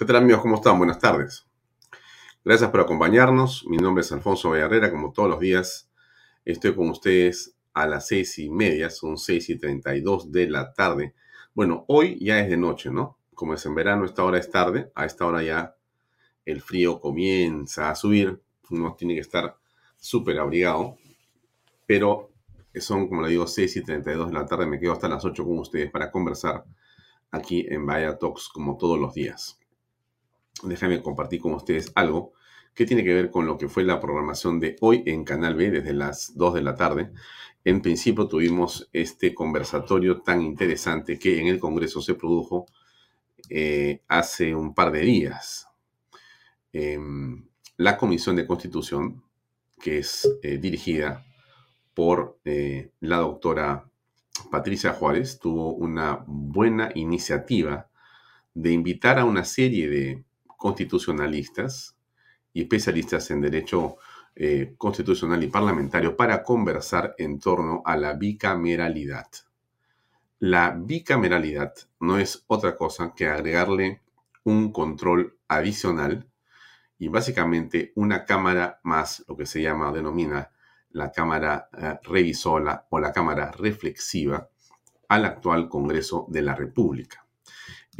¿Qué tal amigos? ¿Cómo están? Buenas tardes. Gracias por acompañarnos. Mi nombre es Alfonso Villarrera. Como todos los días, estoy con ustedes a las seis y media. Son seis y treinta y dos de la tarde. Bueno, hoy ya es de noche, ¿no? Como es en verano, esta hora es tarde. A esta hora ya el frío comienza a subir. Uno tiene que estar súper abrigado. Pero son, como le digo, seis y treinta y dos de la tarde. Me quedo hasta las ocho con ustedes para conversar aquí en Vaya Talks como todos los días déjame compartir con ustedes algo que tiene que ver con lo que fue la programación de hoy en Canal B desde las 2 de la tarde. En principio tuvimos este conversatorio tan interesante que en el Congreso se produjo eh, hace un par de días. Em, la Comisión de Constitución, que es eh, dirigida por eh, la doctora Patricia Juárez, tuvo una buena iniciativa de invitar a una serie de constitucionalistas y especialistas en derecho eh, constitucional y parlamentario para conversar en torno a la bicameralidad. La bicameralidad no es otra cosa que agregarle un control adicional y básicamente una cámara más lo que se llama, denomina la cámara eh, revisora o la cámara reflexiva al actual Congreso de la República.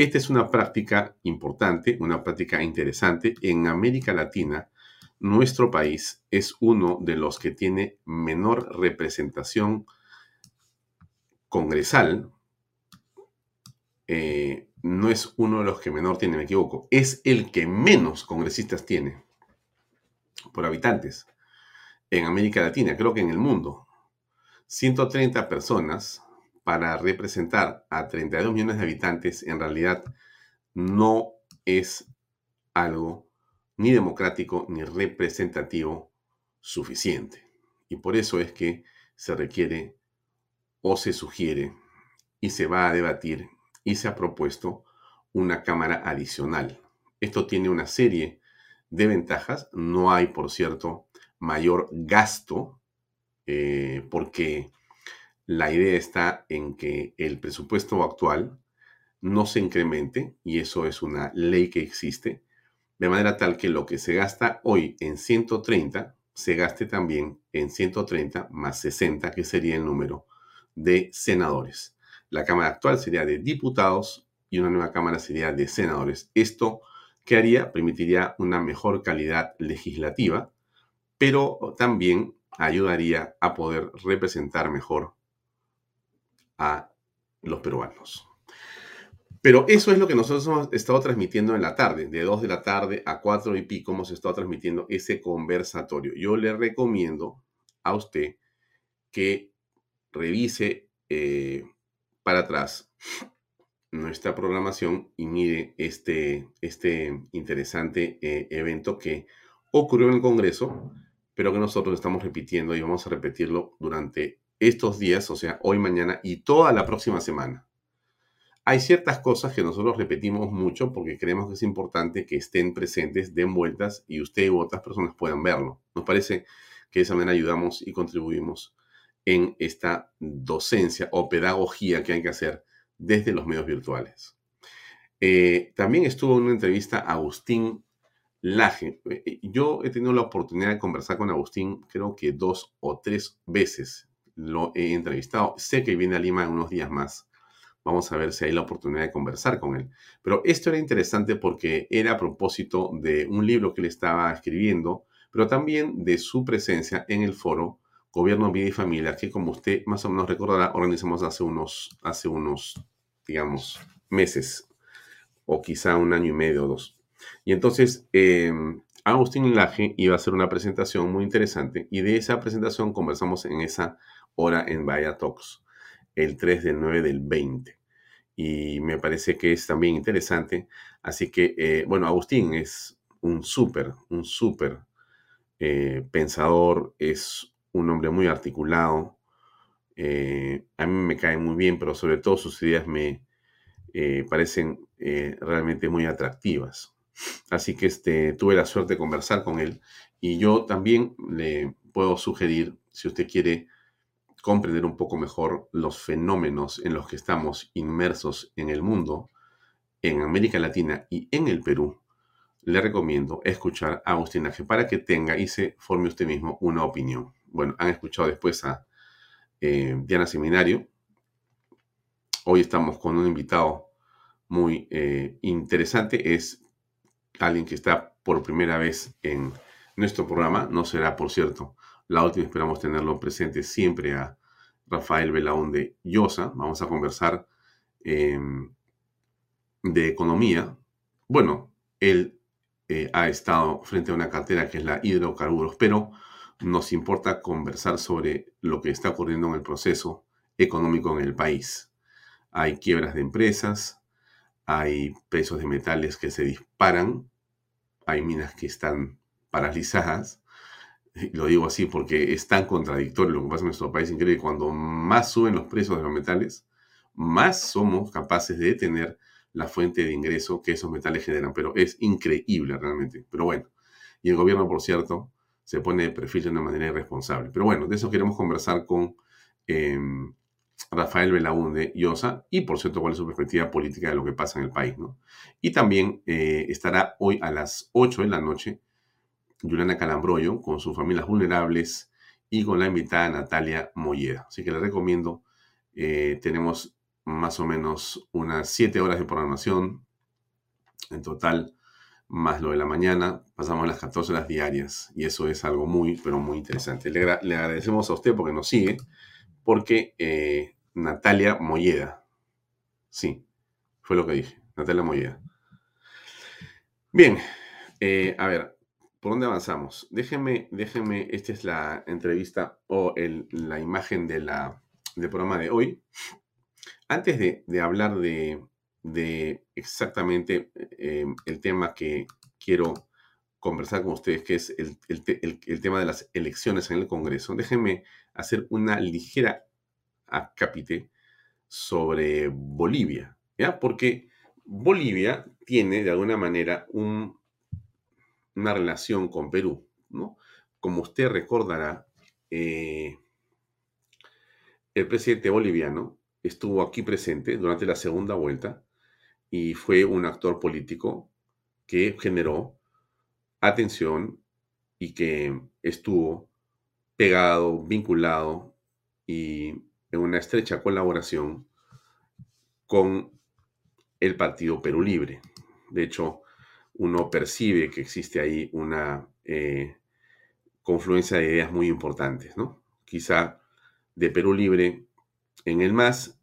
Esta es una práctica importante, una práctica interesante. En América Latina, nuestro país es uno de los que tiene menor representación congresal. Eh, no es uno de los que menor tiene, me equivoco. Es el que menos congresistas tiene por habitantes en América Latina, creo que en el mundo. 130 personas para representar a 32 millones de habitantes en realidad no es algo ni democrático ni representativo suficiente. Y por eso es que se requiere o se sugiere y se va a debatir y se ha propuesto una Cámara adicional. Esto tiene una serie de ventajas. No hay, por cierto, mayor gasto eh, porque la idea está en que el presupuesto actual no se incremente, y eso es una ley que existe, de manera tal que lo que se gasta hoy en 130 se gaste también en 130 más 60, que sería el número de senadores. La Cámara actual sería de diputados y una nueva Cámara sería de senadores. Esto, ¿qué haría? Permitiría una mejor calidad legislativa, pero también ayudaría a poder representar mejor a los peruanos. Pero eso es lo que nosotros hemos estado transmitiendo en la tarde, de 2 de la tarde a 4 y pico hemos estado transmitiendo ese conversatorio. Yo le recomiendo a usted que revise eh, para atrás nuestra programación y mire este, este interesante eh, evento que ocurrió en el Congreso, pero que nosotros estamos repitiendo y vamos a repetirlo durante estos días, o sea, hoy, mañana y toda la próxima semana. Hay ciertas cosas que nosotros repetimos mucho porque creemos que es importante que estén presentes, den vueltas y usted u otras personas puedan verlo. Nos parece que de esa manera ayudamos y contribuimos en esta docencia o pedagogía que hay que hacer desde los medios virtuales. Eh, también estuvo en una entrevista Agustín Laje. Eh, yo he tenido la oportunidad de conversar con Agustín creo que dos o tres veces lo he entrevistado. Sé que viene a Lima en unos días más Vamos a ver si hay la oportunidad de conversar con él. Pero esto era interesante porque era a propósito de un libro que él estaba escribiendo, pero también de su presencia en el foro Gobierno, Vida y Familia, que como usted más o menos recordará, organizamos hace unos, hace unos, digamos, meses, o quizá un año y medio o dos. Y entonces, em, Agustín Laje iba a hacer una presentación muy interesante y de esa presentación conversamos en esa hora en Vaya Talks, el 3 del 9 del 20. Y me parece que es también interesante. Así que, eh, bueno, Agustín es un súper, un súper eh, pensador, es un hombre muy articulado. Eh, a mí me cae muy bien, pero sobre todo sus ideas me parecen realmente muy atractivas. Así que este, tuve la suerte de conversar con él y yo también le puedo sugerir, si usted quiere comprender un poco mejor los fenómenos en los que estamos inmersos en el mundo, en América Latina y en el Perú, le recomiendo escuchar a Agustín Aje para que tenga y se forme usted mismo una opinión. Bueno, han escuchado después a eh, Diana Seminario. Hoy estamos con un invitado muy eh, interesante. Es alguien que está por primera vez en nuestro programa. No será, por cierto, la última. Esperamos tenerlo presente siempre a Rafael Belaunde Llosa. Vamos a conversar em, de economía. Bueno, él eh, ha estado frente a una cartera que es la hidrocarburos, pero nos importa conversar sobre lo que está ocurriendo en el proceso económico en el país. Hay quiebras de empresas, hay precios de metales que se disparan, hay minas que están paralizadas. Lo digo así porque es tan contradictorio lo que pasa en nuestro país. Increíble, cuando más suben los precios de los metales, más somos capaces de detener la fuente de ingreso que esos metales generan. Pero es increíble realmente. Pero bueno, y el gobierno, por cierto, se pone de perfil de una manera irresponsable. Pero bueno, de eso queremos conversar con em, Rafael Belaunde Llosa y, por cierto, cuál es su perspectiva política de lo que pasa en el país. ¿no? Y también eh, estará hoy a las 8 de la noche Juliana Calambroyo con sus familias vulnerables y con la invitada Natalia Molleda. Así que les recomiendo, eh, tenemos más o menos unas 7 horas de programación en total, más lo de la mañana, pasamos las 14 horas diarias y eso es algo muy, pero muy interesante. Le, le agradecemos a usted porque nos sigue porque eh, Natalia Molleda, sí, fue lo que dije, Natalia Molleda. Bien, eh, a ver, ¿por dónde avanzamos? Déjenme, déjenme, esta es la entrevista o la imagen de la, del programa de hoy. Antes de, hablar de, exactamente eh, el tema que quiero conversar con ustedes, que es el, tema de las elecciones en el Congreso, déjenme hacer una ligera acápite sobre Bolivia. Porque Bolivia tiene de alguna manera un, una relación con Perú, ¿no? Como usted recordará, eh, el presidente boliviano estuvo aquí presente durante la segunda vuelta y fue un actor político que generó atención y que estuvo pegado, vinculado y en una estrecha colaboración con el Partido Perú Libre. De hecho, uno percibe que existe ahí una eh, confluencia de ideas muy importantes, ¿no? Quizá de Perú Libre en el MAS,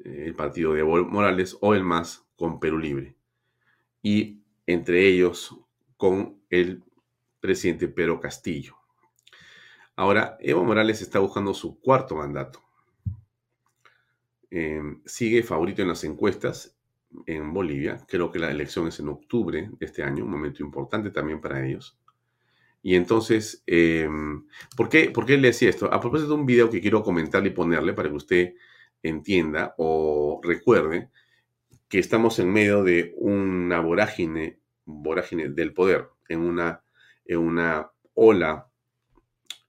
eh, el partido de Evo Morales, o el MAS con Perú Libre. Y entre ellos con el presidente Pedro Castillo. Ahora, Evo Morales está buscando su cuarto mandato. Em, sigue favorito en las encuestas en Bolivia. Creo que la elección es en octubre de este año, un momento importante también para ellos. Y entonces, em, ¿por, qué, ¿por qué le decía esto? A propósito de un video que quiero comentarle y ponerle para que usted entienda o recuerde que estamos en medio de una vorágine, vorágine del poder, en una, en una ola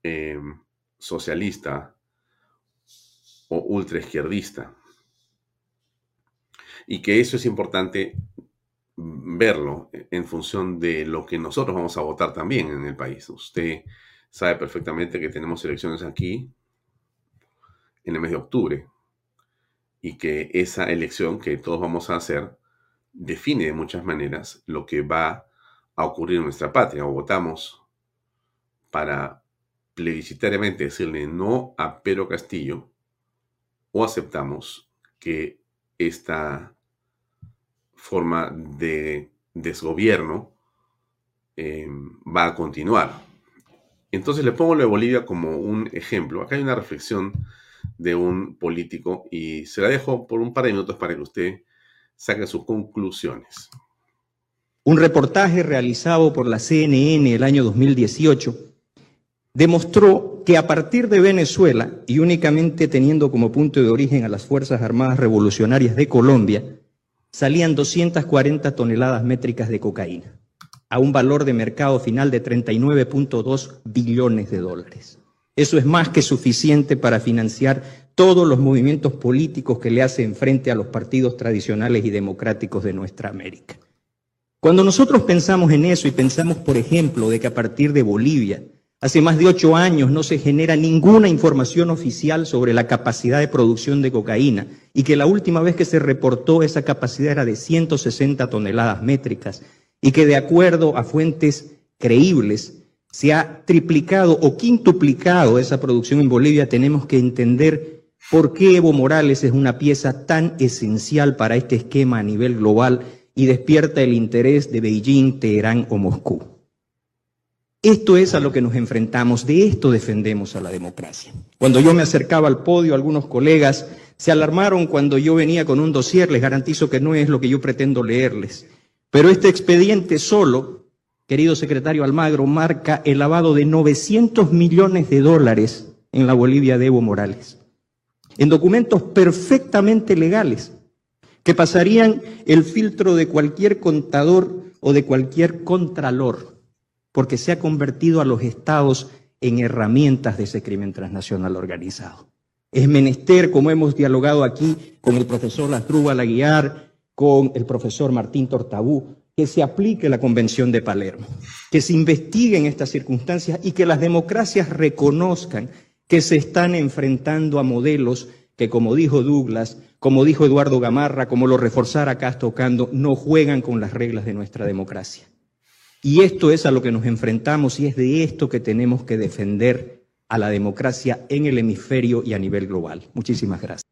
Em, socialista o ultraizquierdista. Y que eso es importante verlo en función de lo que nosotros vamos a votar también en el país. Usted sabe perfectamente que tenemos elecciones aquí en el mes de octubre y que esa elección que todos vamos a hacer define de muchas maneras lo que va a ocurrir en nuestra patria. O votamos para plebiscitariamente decirle no a Pedro Castillo o aceptamos que esta forma de desgobierno eh, va a continuar. Entonces le pongo lo de Bolivia como un ejemplo. Acá hay una reflexión de un político y se la dejo por un par de minutos para que usted saque sus conclusiones. Un reportaje realizado por la CNN el año 2018 demostró que a partir de Venezuela y únicamente teniendo como punto de origen a las Fuerzas Armadas Revolucionarias de Colombia, salían 240 toneladas métricas de cocaína a un valor de mercado final de 39.2 billones de dólares. Eso es más que suficiente para financiar todos los movimientos políticos que le hacen frente a los partidos tradicionales y democráticos de nuestra América. Cuando nosotros pensamos en eso y pensamos, por ejemplo, de que a partir de Bolivia, hace más de ocho años no se genera ninguna información oficial sobre la capacidad de producción de cocaína y que la última vez que se reportó esa capacidad era de 160 toneladas métricas y que de acuerdo a fuentes creíbles se ha triplicado o quintuplicado esa producción en Bolivia, tenemos que entender por qué Evo Morales es una pieza tan esencial para este esquema a nivel global y despierta el interés de Beijing, Teherán o Moscú. Esto es a lo que nos enfrentamos, de esto defendemos a la democracia. Cuando yo me acercaba al podio, algunos colegas se alarmaron cuando yo venía con un dossier, les garantizo que no es lo que yo pretendo leerles. Pero este expediente solo, querido secretario Almagro, marca el lavado de 900 millones de dólares en la Bolivia de Evo Morales, en documentos perfectamente legales, que pasarían el filtro de cualquier contador o de cualquier contralor, porque se ha convertido a los estados en herramientas de ese crimen transnacional organizado. Es menester, como hemos dialogado aquí con el profesor Lastrúbal Aguiar, con el profesor Martín Tortabú, que se aplique la Convención de Palermo, que se investiguen estas circunstancias y que las democracias reconozcan que se están enfrentando a modelos que, como dijo Douglas, como dijo Eduardo Gamarra, como lo reforzara Castro Cando, no juegan con las reglas de nuestra democracia. Y esto es a lo que nos enfrentamos y es de esto que tenemos que defender a la democracia en el hemisferio y a nivel global. Muchísimas gracias.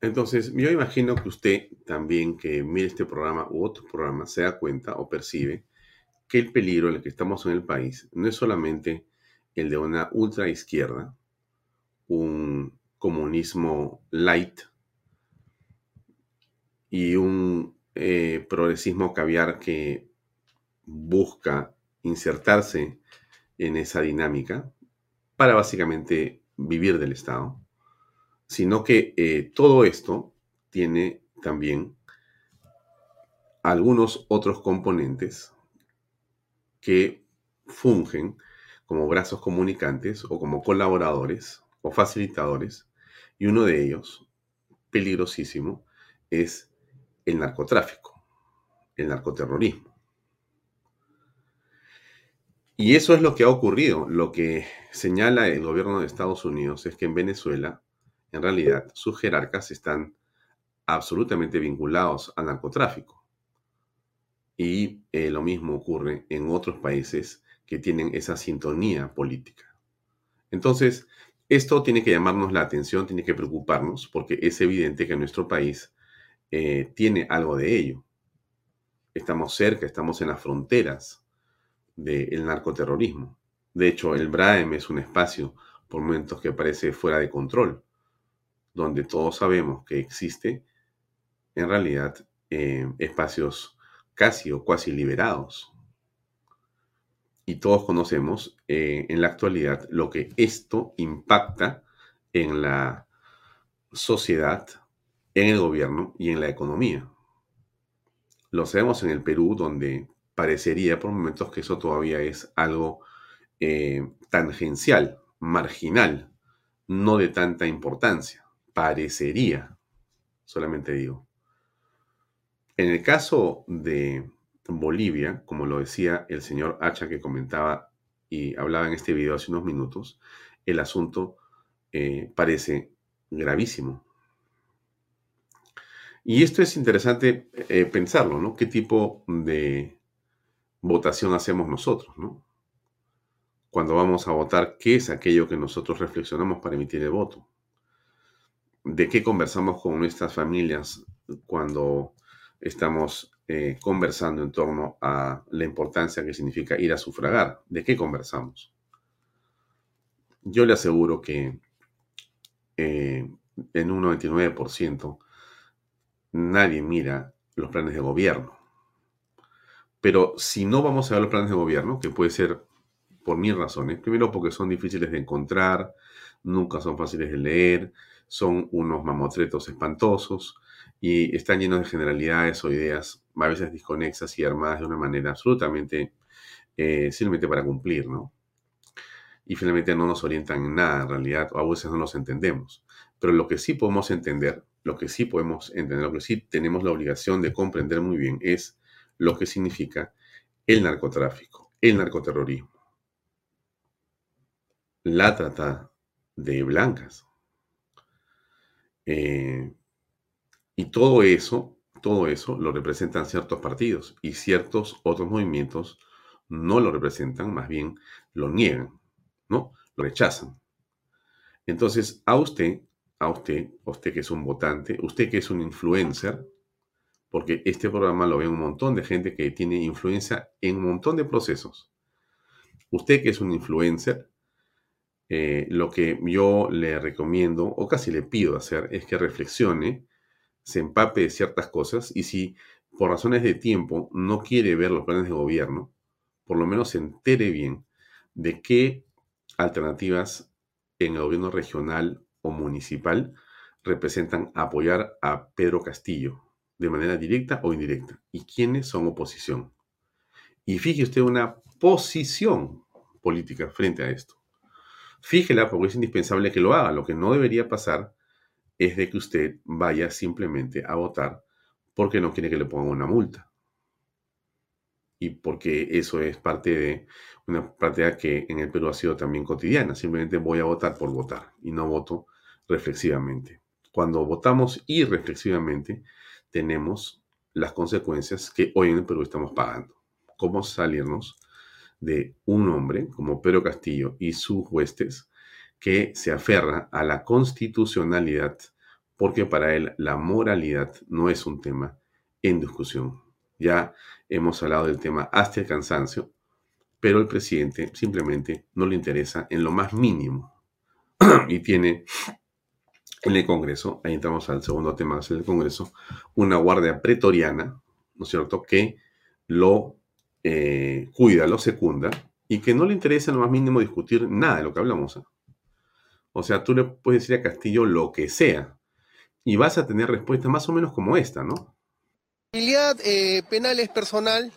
Entonces, yo imagino que usted también que mire este programa u otros programas se da cuenta o percibe que el peligro en el que estamos en el país no es solamente el de una ultra izquierda, un comunismo light y un eh, progresismo caviar que busca insertarse en esa dinámica para básicamente vivir del Estado sino que eh, todo esto tiene también algunos otros componentes que fungen como brazos comunicantes o como colaboradores o facilitadores, y uno de ellos, peligrosísimo, es el narcotráfico, el narcoterrorismo. Y eso es lo que ha ocurrido. Lo que señala el gobierno de Estados Unidos es que en Venezuela en realidad sus jerarcas están absolutamente vinculados al narcotráfico. Y eh, lo mismo ocurre en otros países que tienen esa sintonía política. Entonces, esto tiene que llamarnos la atención, tiene que preocuparnos, porque es evidente que nuestro país eh, tiene algo de ello. Estamos cerca, estamos en las fronteras del narcoterrorismo. De hecho, el BRAEM es un espacio por momentos que parece fuera de control donde todos sabemos que existe en realidad eh, espacios casi o cuasi liberados. Y todos conocemos eh, en la actualidad lo que esto impacta en la sociedad, en el gobierno y en la economía. Lo sabemos en el Perú, donde parecería por momentos que eso todavía es algo eh, tangencial, marginal, no de tanta importancia parecería, solamente digo. En el caso de Bolivia, como lo decía el señor Hacha que comentaba y hablaba en este video hace unos minutos, el asunto eh, parece gravísimo. Y esto es interesante eh, pensarlo, ¿no? ¿Qué tipo de votación hacemos nosotros, ¿no? Cuando vamos a votar, ¿qué es aquello que nosotros reflexionamos para emitir el voto? ¿De qué conversamos con nuestras familias cuando estamos eh, conversando en torno a la importancia que significa ir a sufragar? ¿De qué conversamos? Yo le aseguro que eh, en un 99% nadie mira los planes de gobierno. Pero si no vamos a ver los planes de gobierno, que puede ser por mil razones, primero porque son difíciles de encontrar, nunca son fáciles de leer, son unos mamotretos espantosos y están llenos de generalidades o ideas a veces desconexas y armadas de una manera absolutamente eh, simplemente para cumplir, ¿no? Y finalmente no nos orientan en nada, en realidad, o a veces no nos entendemos. Pero lo que sí podemos entender lo que sí podemos entender, lo que sí tenemos la obligación de comprender muy bien es lo que significa el narcotráfico, el narcoterrorismo, la trata de blancas. Eh, y todo eso, todo eso lo representan ciertos partidos y ciertos otros movimientos no lo representan, más bien lo niegan, ¿no? Lo rechazan. Entonces, a usted a usted, usted que es un votante, usted que es un influencer, porque este programa lo ve un montón de gente que tiene influencia en un montón de procesos. Usted que es un influencer, eh, lo que yo le recomiendo o casi le pido hacer es que reflexione, se empape de ciertas cosas y si por razones de tiempo no quiere ver los planes de gobierno, por lo menos se entere bien de qué alternativas en el gobierno regional o municipal representan apoyar a Pedro Castillo de manera directa o indirecta y quiénes son oposición. Y fíjese usted una posición política frente a esto. Fíjela porque es indispensable que lo haga. Lo que no debería pasar es de que usted vaya simplemente a votar porque no quiere que le pongan una multa. Y porque eso es parte de una práctica que en el Perú ha sido también cotidiana. Simplemente voy a votar por votar y no voto reflexivamente. Cuando votamos irreflexivamente, tenemos las consecuencias que hoy en el Perú estamos pagando. Cómo salirnos de un hombre como Pedro Castillo y sus huestes que se aferra a la constitucionalidad porque para él la moralidad no es un tema en discusión. Ya hemos hablado del tema hasta el cansancio, pero el presidente simplemente no le interesa en lo más mínimo y tiene en el Congreso, ahí entramos al segundo tema del Congreso, una guardia pretoriana, ¿no es cierto?, que lo eh, cuida, lo secunda y que no le interesa en lo más mínimo discutir nada de lo que hablamos. O sea, tú le puedes decir a Castillo lo que sea y vas a tener respuestas más o menos como esta, ¿no? La eh, penal es personal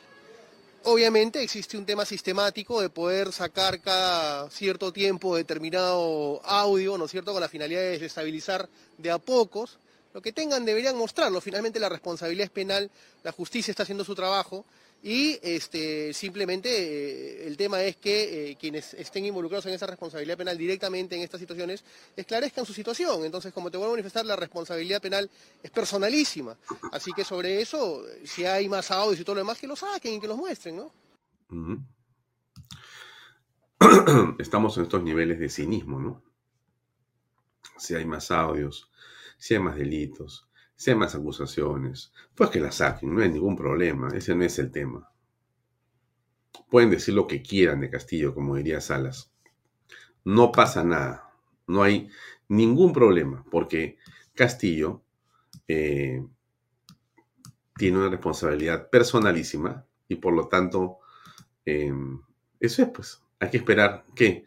Obviamente existe un tema sistemático de poder sacar cada cierto tiempo determinado audio, ¿no es cierto?, con la finalidad de desestabilizar de a pocos. Lo que tengan deberían mostrarlo. Finalmente la responsabilidad es penal, la justicia está haciendo su trabajo y este, simplemente eh, el tema es que eh, quienes estén involucrados en esa responsabilidad penal directamente en estas situaciones esclarezcan su situación. Entonces, como te vuelvo a manifestar, la responsabilidad penal es personalísima. Así que sobre eso, si hay más audios y todo lo demás, que lo saquen y que los muestren, ¿no? Estamos en estos niveles de cinismo, ¿no? Si hay más audios, si hay más delitos, hay más acusaciones, pues que las saquen, no hay ningún problema, ese no es el tema. Pueden decir lo que quieran de Castillo, como diría Salas. No pasa nada, no hay ningún problema, porque Castillo eh, tiene una responsabilidad personalísima y por lo tanto, em, eso es, pues, hay que esperar que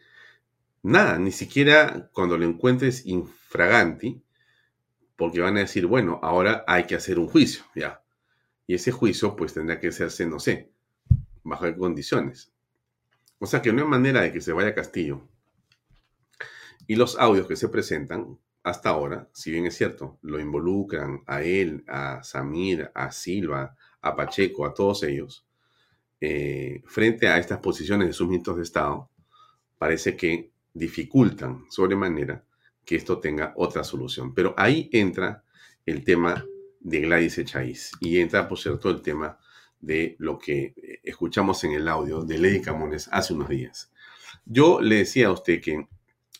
nada, ni siquiera cuando lo encuentres infraganti, porque van a decir, bueno, ahora hay que hacer un juicio, ya. Y ese juicio pues tendrá que hacerse, no sé, bajo qué condiciones. O sea que no hay manera de que se vaya a Castillo. Y los audios que se presentan hasta ahora, si bien es cierto, lo involucran a él, a Samir, a Silva, a Pacheco, a todos ellos, eh, frente a estas posiciones de sus de Estado, parece que dificultan sobremanera que esto tenga otra solución. Pero ahí entra el tema de Gladys Echaíz. Y entra, por cierto, el tema de lo que eh, escuchamos en el audio de Lady Camones hace unos días. Yo le decía a usted que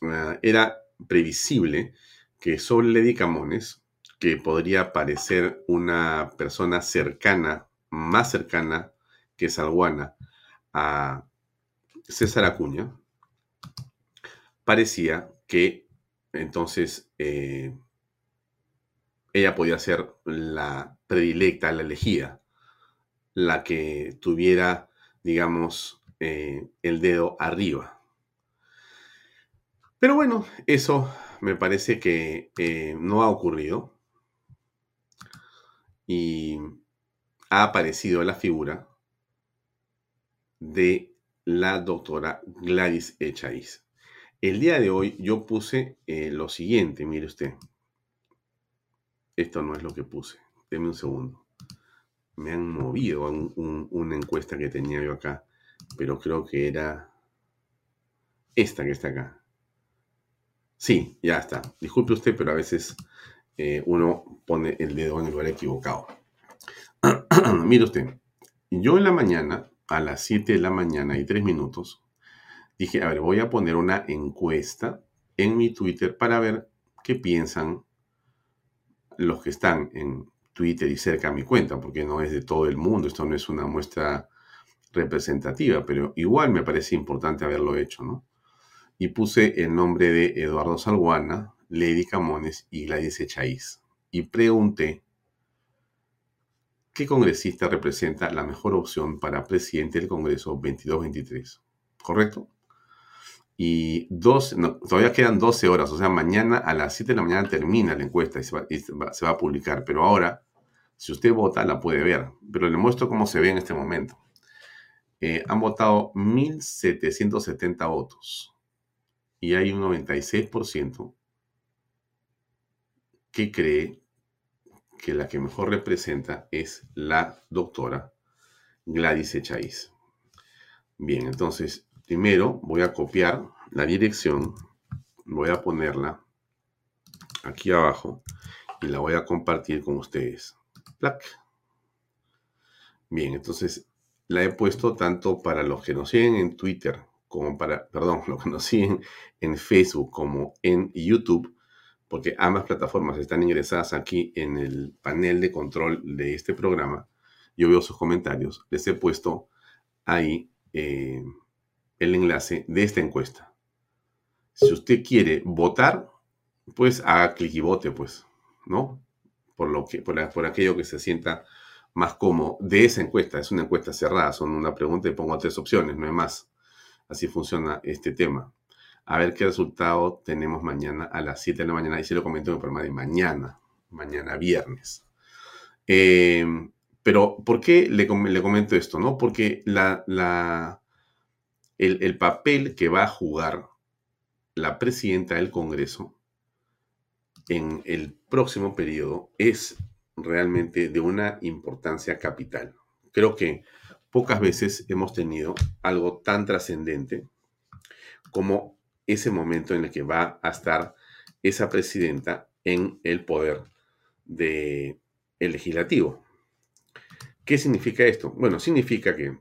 ah, era previsible que sobre Lady Camones, que podría parecer una persona cercana, más cercana que Salguana a César Acuña, parecía que entonces eh, ella podía ser la predilecta, la elegida, la que tuviera, digamos, eh, el dedo arriba. Pero bueno, eso me parece que eh, no ha ocurrido y ha aparecido la figura de la doctora Gladys Echaíz. El día de hoy yo puse eh, lo siguiente, mire usted. Esto no es lo que puse. Deme un segundo. Me han movido una encuesta que tenía yo acá, pero creo que era esta que está acá. Sí, ya está. Disculpe usted, pero a veces eh, uno pone el dedo en el lugar equivocado. Mire usted, yo en la mañana, a las 7 de la mañana y 3 minutos, dije, a ver, voy a poner una encuesta en mi Twitter para ver qué piensan los que están en Twitter y cerca a mi cuenta, porque no es de todo el mundo, esto no es una muestra representativa, pero igual me parece importante haberlo hecho, ¿no? Y puse el nombre de Eduardo Salguana, Lady Camones y Gladys Echaíz. Y pregunté, ¿qué congresista representa la mejor opción para presidente del Congreso 22-23? ¿Correcto? Y dos, todavía quedan 12 horas, o sea, mañana a las 7 de la mañana termina la encuesta y se va, a publicar, pero ahora, si usted vota, la puede ver, pero le muestro cómo se ve en este momento. Eh, han votado 1.770 votos y hay un 96% que cree que la que mejor representa es la doctora Gladys Echaíz. Bien, entonces Primero voy a copiar la dirección, voy a ponerla aquí abajo y la voy a compartir con ustedes. Bien, entonces la he puesto tanto para los que nos siguen en Twitter como para, perdón, los que nos siguen en Facebook como en YouTube, porque ambas plataformas están ingresadas aquí en el panel de control de este programa. Yo veo sus comentarios, les he puesto ahí eh, el enlace de esta encuesta. Si usted quiere votar, pues haga clic y vote, pues, ¿no? Por, lo que, por, aquello que se sienta más cómodo de esa encuesta. Es una encuesta cerrada, son una pregunta y pongo tres opciones, no hay más. Así funciona este tema. A ver qué resultado tenemos mañana a las 7 de la mañana. Y se lo comento en el programa de mañana, mañana viernes. Eh, pero, ¿por qué le, le, comento esto? no? Porque la, la, el, papel que va a jugar la presidenta del Congreso en el próximo periodo es realmente de una importancia capital. Creo que pocas veces hemos tenido algo tan trascendente como ese momento en el que va a estar esa presidenta en el poder del legislativo. ¿Qué significa esto? Bueno, significa que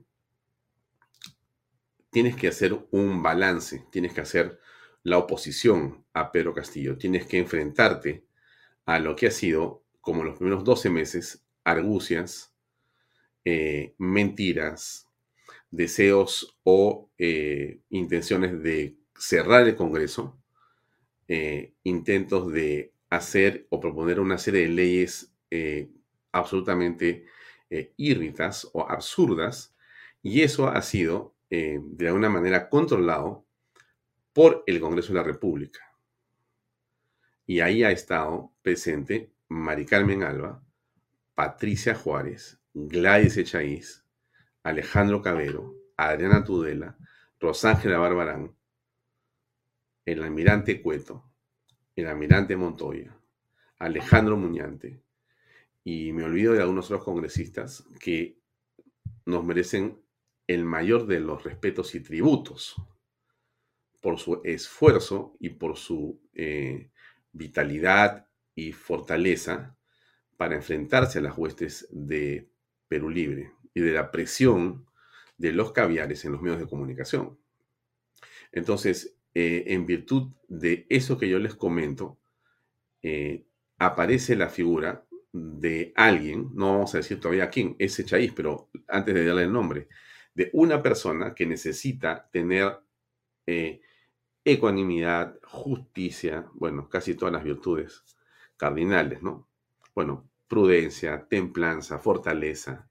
tienes que hacer un balance, tienes que hacer la oposición a Pedro Castillo, tienes que enfrentarte a lo que ha sido, como los primeros 12 meses, argucias, eh, mentiras, deseos o eh, intenciones de cerrar el Congreso, eh, intentos de hacer o proponer una serie de leyes absolutamente írritas o absurdas, y eso ha sido eh, de alguna manera controlado por el Congreso de la República. Y ahí ha estado presente Mari Carmen Alba, Patricia Juárez, Gladys Echaíz, Alejandro Cabero, Adriana Tudela, Rosángela Barbarán, el almirante Cueto, el almirante Montoya, Alejandro Muñante, y me olvido de algunos otros congresistas que nos merecen el mayor de los respetos y tributos por su esfuerzo y por su eh, vitalidad y fortaleza para enfrentarse a las huestes de Perú Libre y de la presión de los caviares en los medios de comunicación. Entonces, eh, en virtud de eso que yo les comento, eh, aparece la figura de alguien, no vamos a decir todavía quién, ese Chaís, pero antes de darle el nombre, de una persona que necesita tener eh, ecuanimidad, justicia, bueno, casi todas las virtudes cardinales, ¿no? Bueno, prudencia, templanza, fortaleza,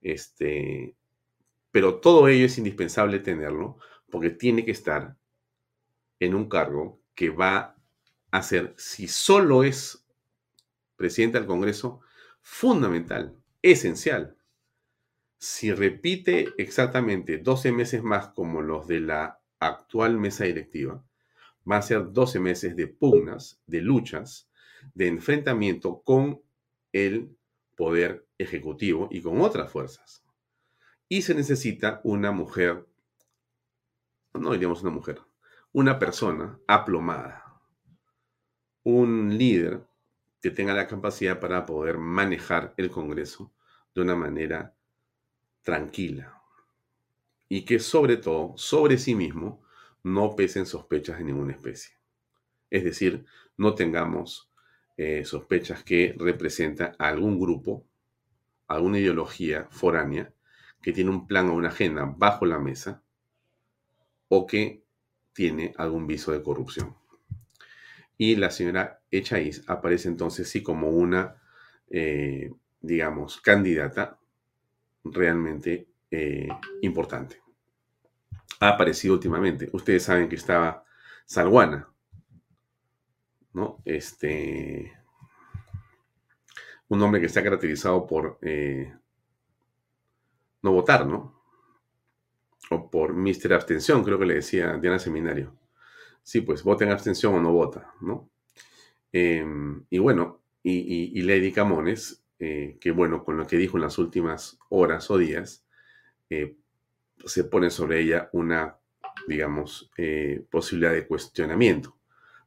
este, pero todo ello es indispensable tenerlo porque tiene que estar en un cargo que va a ser, si solo es presidente del Congreso, fundamental, esencial. Si repite exactamente 12 meses más como los de la actual mesa directiva, va a ser 12 meses de pugnas, de luchas, de enfrentamiento con el poder ejecutivo y con otras fuerzas. Y se necesita una mujer, no diríamos una mujer, una persona aplomada, un líder que tenga la capacidad para poder manejar el Congreso de una manera tranquila y que sobre todo, sobre sí mismo, no pesen sospechas de ninguna especie. Es decir, no tengamos eh, sospechas que representa algún grupo, alguna ideología foránea que tiene un plan o una agenda bajo la mesa o que tiene algún viso de corrupción. Y la señora Echaíz aparece entonces sí como una, eh, digamos, candidata realmente eh, importante. Ha aparecido últimamente. Ustedes saben que estaba Salguana, ¿no? Este, un hombre que está caracterizado por eh, no votar, ¿no? O por Mister Abstención, creo que le decía Diana Seminario sí, pues vota en abstención o no vota, ¿no? Em, y bueno, y, Lady Camones, eh, que bueno, con lo que dijo en las últimas horas o días, eh, se pone sobre ella una, digamos, eh, posibilidad de cuestionamiento.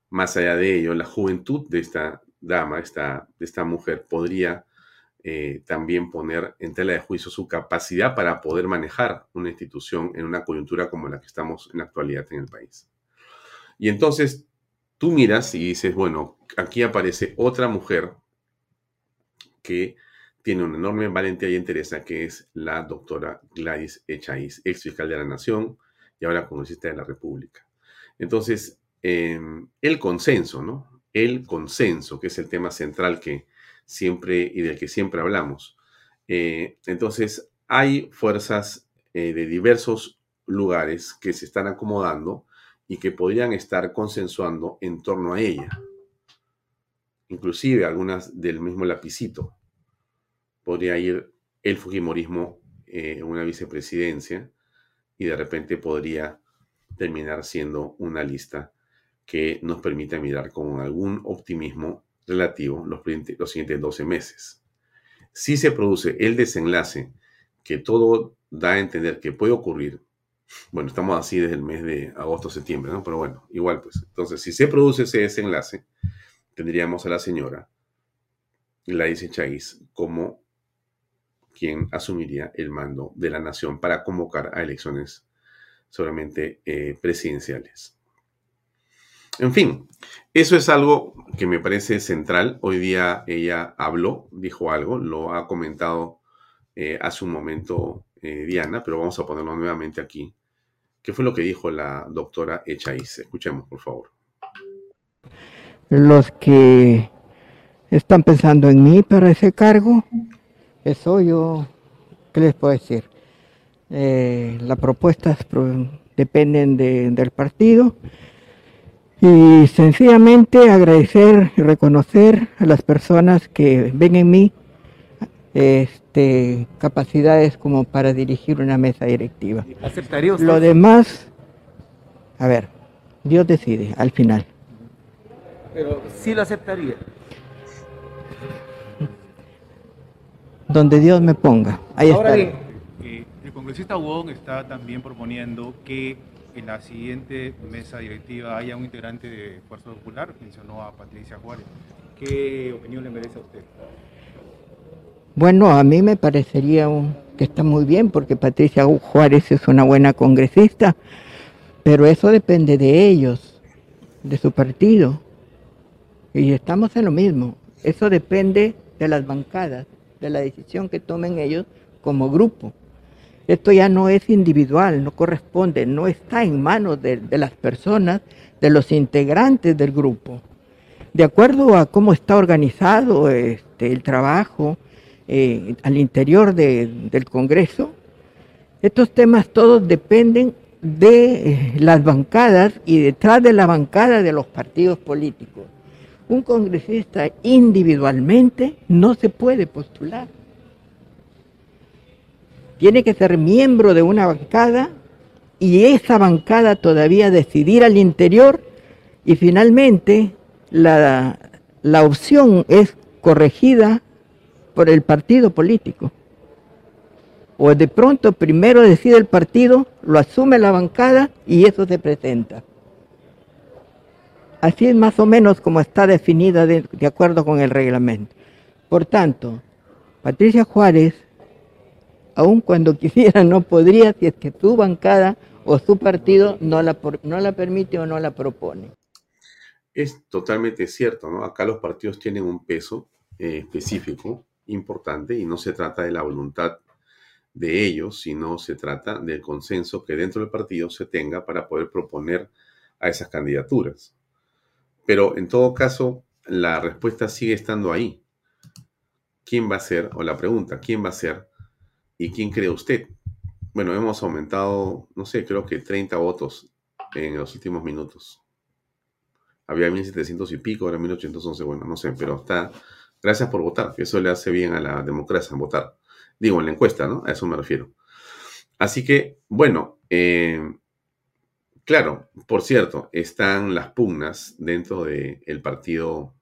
Más allá de ello, la juventud de esta dama, esta, de esta mujer, podría también poner en tela de juicio su capacidad para poder manejar una institución en una coyuntura como la que estamos en la actualidad en el país. Y entonces tú miras y dices, bueno, aquí aparece otra mujer que tiene una enorme valentía y interés, que es la doctora Gladys Echaíz, ex fiscal de la Nación y ahora congresista de la República. Entonces, em, el consenso, ¿no? El consenso, que es el tema central que siempre y del que siempre hablamos. Eh, entonces, hay fuerzas eh, de diversos lugares que se están acomodando y que podrían estar consensuando en torno a ella. Inclusive algunas del mismo lapicito. Podría ir el Fujimorismo en una vicepresidencia y de repente podría terminar siendo una lista que nos permita mirar con algún optimismo relativo los, los siguientes 12 meses. Si se produce el desenlace que todo da a entender que puede ocurrir, bueno, estamos así desde el mes de agosto, septiembre, ¿no? Pero bueno, igual pues. Entonces, si se produce ese desenlace, tendríamos a la señora Gladys Chaiz como quien asumiría el mando de la nación para convocar a elecciones solamente eh, presidenciales. En fin, eso es algo que me parece central. Hoy día ella habló, dijo algo, lo ha comentado eh, hace un momento eh, Diana, pero vamos a ponerlo nuevamente aquí ¿Qué fue lo que dijo la doctora Echaíz? Escuchemos, por favor. Los que están pensando en mí para ese cargo, eso yo, ¿qué les puedo decir? Eh, las propuestas dependen del partido y sencillamente agradecer y reconocer a las personas que ven en mí este, capacidades como para dirigir una mesa directiva. ¿Aceptaría usted? Lo demás, a ver, Dios decide al final. Pero sí lo aceptaría. Donde Dios me ponga, ahí está. Eh, el congresista Wong está también proponiendo que en la siguiente mesa directiva haya un integrante de Fuerza Popular, mencionó a Patricia Juárez. ¿Qué opinión le merece a usted? Bueno, a mí me parecería que está muy bien porque Patricia Juárez es una buena congresista, pero eso depende de ellos, de su partido. Y estamos en lo mismo. Eso depende de las bancadas, de la decisión que tomen ellos como grupo. Esto ya no es individual, no corresponde, no está en manos de, las personas, de los integrantes del grupo. De acuerdo a cómo está organizado este, el trabajo eh, al interior del Congreso, estos temas todos dependen de eh, las bancadas y detrás de la bancada de los partidos políticos. Un congresista individualmente no se puede postular tiene que ser miembro de una bancada y esa bancada todavía decidir al interior y finalmente la, la opción es corregida por el partido político. O de pronto primero decide el partido, lo asume la bancada y eso se presenta. Así es más o menos como está definida de, acuerdo con el reglamento. Por tanto, Patricia Juárez aun cuando quisiera no podría si es que su bancada o su partido no la, no la permite o no la propone. Es totalmente cierto, ¿no? Acá los partidos tienen un peso eh, específico, importante, y no se trata de la voluntad de ellos, sino se trata del consenso que dentro del partido se tenga para poder proponer a esas candidaturas. Pero en todo caso, la respuesta sigue estando ahí. ¿Quién va a ser, o la pregunta, ¿quién va a ser ¿Y quién cree usted? Bueno, hemos aumentado, no sé, creo que 30 votos en los últimos minutos. Había 1700 y pico, ahora 1811, bueno, no sé, pero está. Gracias por votar, que eso le hace bien a la democracia votar. Digo, en la encuesta, ¿no? A eso me refiero. Así que, bueno, eh, claro, por cierto, están las pugnas dentro del partido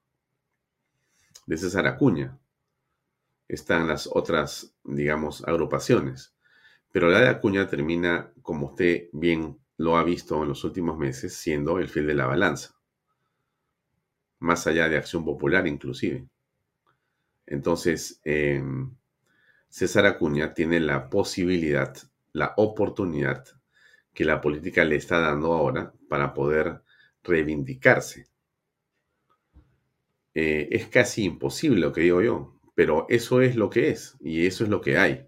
de César Acuña están las otras, digamos, agrupaciones. Pero la de Acuña termina, como usted bien lo ha visto en los últimos meses, siendo el fiel de la balanza. Más allá de Acción Popular, inclusive. Entonces, em, César Acuña tiene la posibilidad, la oportunidad que la política le está dando ahora para poder reivindicarse. Eh, es casi imposible lo que digo yo, pero eso es lo que es y eso es lo que hay.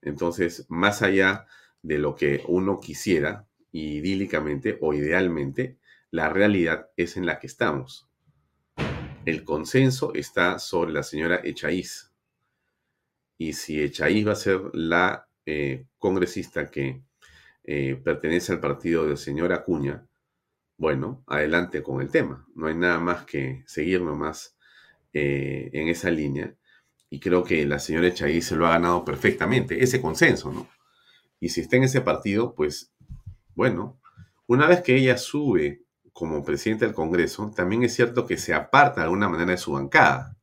Entonces, más allá de lo que uno quisiera, idílicamente o idealmente, la realidad es en la que estamos. El consenso está sobre la señora Echaíz. Y si Echaíz va a ser la eh, congresista que eh, pertenece al partido del señor Acuña, bueno, adelante con el tema. No hay nada más que seguir nomás eh, en esa línea y creo que la señora Echaí se lo ha ganado perfectamente, ese consenso, ¿no? Y si está en ese partido, pues, bueno, una vez que ella sube como presidenta del Congreso, también es cierto que se aparta de alguna manera de su bancada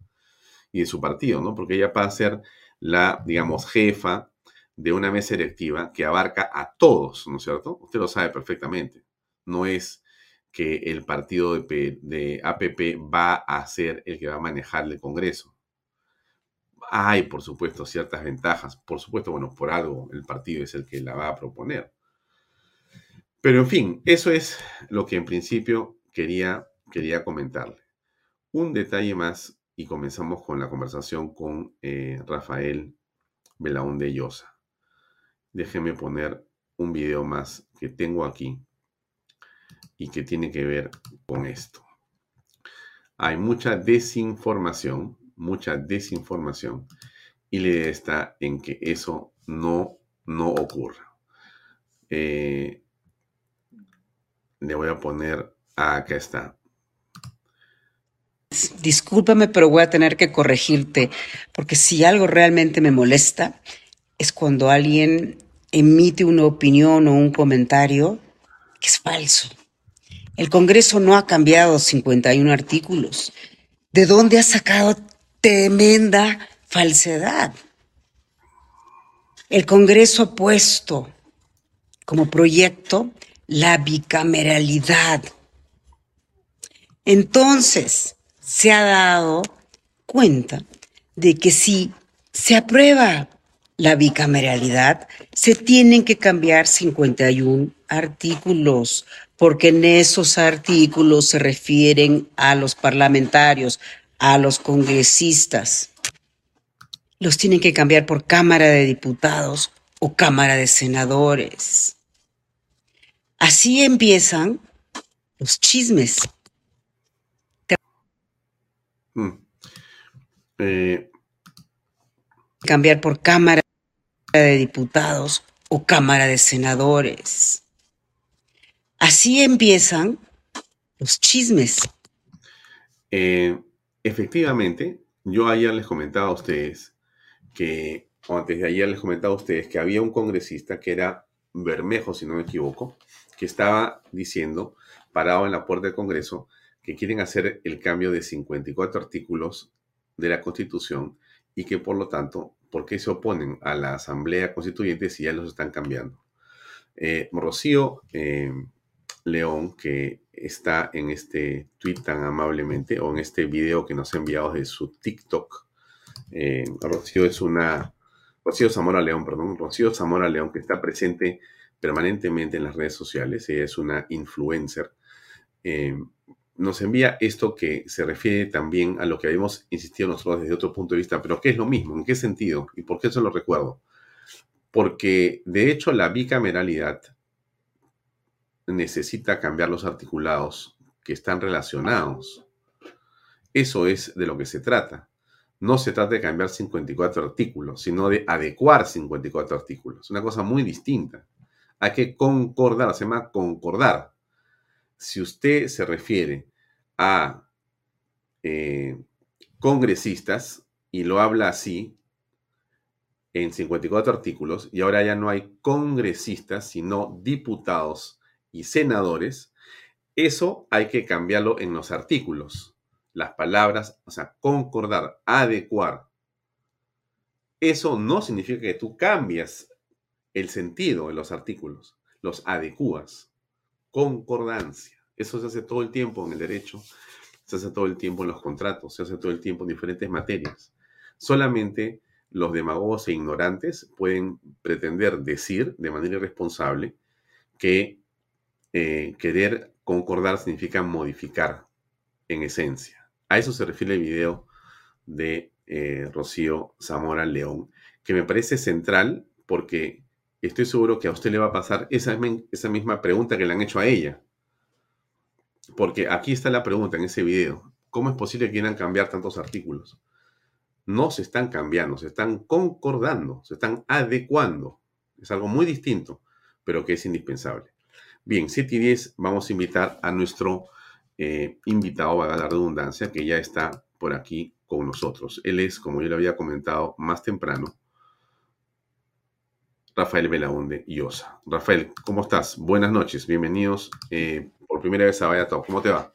y de su partido, ¿no? Porque ella pasa a ser la, digamos, jefa de una mesa electiva que abarca a todos, ¿no es cierto? Usted lo sabe perfectamente. No es que el partido de, de APP va a ser el que va a manejar el Congreso. Hay, por supuesto, ciertas ventajas. Por supuesto, bueno, por algo el partido es el que la va a proponer. Pero en fin, eso es lo que en principio quería, quería comentarle. Un detalle más y comenzamos con la conversación con eh, Rafael Belaúnde Llosa. Déjeme poner un video más que tengo aquí y que tiene que ver con esto. Hay mucha desinformación mucha desinformación y la idea está en que eso no, no ocurra. Eh, le voy a poner, acá está. Discúlpame, pero voy a tener que corregirte, porque si algo realmente me molesta es cuando alguien emite una opinión o un comentario que es falso. El Congreso no ha cambiado 51 artículos. ¿De dónde ha sacado tremenda falsedad. El Congreso ha puesto como proyecto la bicameralidad. Entonces, se ha dado cuenta de que si se aprueba la bicameralidad, se tienen que cambiar 51 artículos, porque en esos artículos se refieren a los parlamentarios, a los congresistas. Los tienen que cambiar por Cámara de Diputados o Cámara de Senadores. Así empiezan los chismes. Mm. Eh, cambiar por Cámara de Diputados o Cámara de Senadores. Así empiezan los chismes. eh, efectivamente, yo ayer les comentaba a ustedes que, o antes de ayer les comentaba a ustedes que había un congresista que era Bermejo, si no me equivoco, que estaba diciendo, parado en la puerta del Congreso, que quieren hacer el cambio de 54 artículos de la Constitución y que por lo tanto, ¿por qué se oponen a la Asamblea Constituyente si ya los están cambiando? Eh, Rocío eh, León, que está en este tweet tan amablemente o en este video que nos ha enviado de su TikTok, eh, Rocío es una, Rocío Zamora León, perdón, Rocío Zamora León que está presente permanentemente en las redes sociales, ella es una influencer. Nos envía esto que se refiere también a lo que habíamos insistido nosotros desde otro punto de vista, pero ¿qué es lo mismo? ¿En qué sentido? ¿Y por qué eso lo recuerdo? Porque de hecho la bicameralidad necesita cambiar los articulados que están relacionados. Eso es de lo que se trata. No se trata de cambiar 54 artículos, sino de adecuar 54 artículos. Una cosa muy distinta. Hay que concordar, se llama concordar. Si usted se refiere a eh, congresistas y lo habla así en 54 artículos, y ahora ya no hay congresistas, sino diputados y senadores, eso hay que cambiarlo en los artículos. Las palabras, o sea, concordar, adecuar. Eso no significa que tú cambias el sentido de los artículos, los adecuas. Concordancia. Eso se hace todo el tiempo en el derecho, se hace todo el tiempo en los contratos, se hace todo el tiempo en diferentes materias. Solamente los demagogos e ignorantes pueden pretender decir de manera irresponsable que eh, querer concordar significa modificar en esencia. A eso se refiere el video de eh, Rocío Zamora León, que me parece central porque estoy seguro que a usted le va a pasar esa, esa misma pregunta que le han hecho a ella. Porque aquí está la pregunta en ese video. ¿Cómo es posible que quieran cambiar tantos artículos? No se están cambiando, se están concordando, se están adecuando. Es algo muy distinto, pero que es indispensable. Bien, 7 y 10 vamos a invitar a nuestro eh, invitado, a la redundancia, que ya está por aquí con nosotros. Él es, como yo le había comentado más temprano, Rafael Belaunde Llosa. Rafael, ¿cómo estás? Buenas noches, bienvenidos eh, por primera vez a Vaya Top. ¿Cómo te va?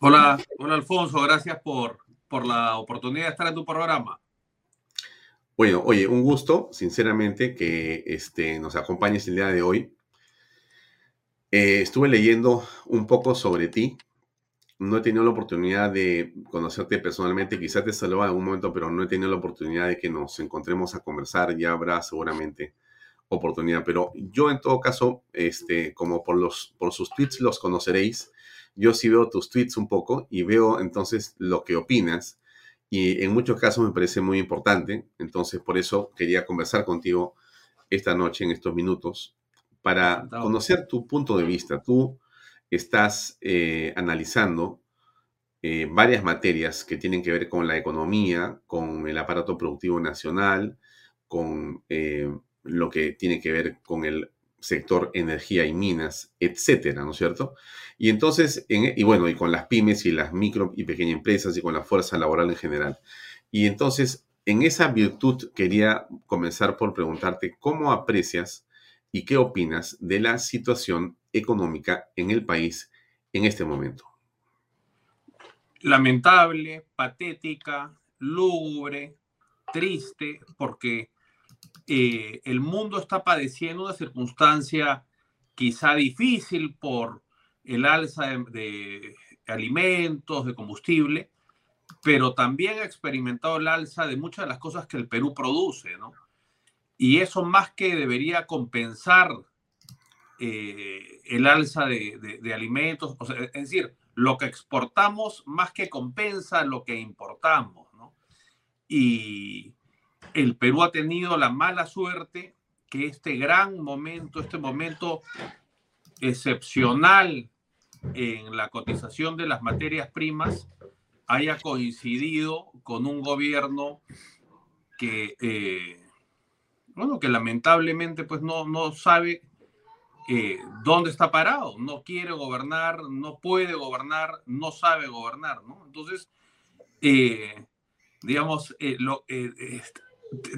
Hola, hola Alfonso, gracias por, por la oportunidad de estar en tu programa. Bueno, oye, un gusto, sinceramente, que este, nos acompañes el día de hoy. Eh, estuve leyendo un poco sobre ti. No he tenido la oportunidad de conocerte personalmente. Quizás te saludaba en algún momento, pero no he tenido la oportunidad de que nos encontremos a conversar. Ya habrá seguramente oportunidad. Pero yo, en todo caso, este, como por, los, por sus tweets los conoceréis, yo sí veo tus tweets un poco y veo entonces lo que opinas. Y en muchos casos me parece muy importante. Entonces, por eso quería conversar contigo esta noche, en estos minutos, para conocer tu punto de vista. Tú estás eh, analizando eh, varias materias que tienen que ver con la economía, con el aparato productivo nacional, con eh, lo que tiene que ver con el sector energía y minas, etcétera, ¿no es cierto? Y entonces, en, y bueno, y con las pymes y las micro y pequeñas empresas y con la fuerza laboral en general. Y entonces, en esa virtud quería comenzar por preguntarte cómo aprecias y qué opinas de la situación económica en el país en este momento. Lamentable, patética, lúgubre, triste, porque eh, el mundo está padeciendo una circunstancia quizá difícil por el alza de, alimentos, de combustible, pero también ha experimentado el alza de muchas de las cosas que el Perú produce, ¿no? Y eso más que debería compensar eh, el alza de, alimentos, es decir, lo que exportamos más que compensa lo que importamos, ¿no? Y el Perú ha tenido la mala suerte que este gran momento, este momento excepcional en la cotización de las materias primas, haya coincidido con un gobierno que, eh, bueno, que lamentablemente pues no, no sabe eh, dónde está parado, no quiere gobernar, no puede gobernar, no sabe gobernar, ¿no? Entonces, eh, digamos, lo,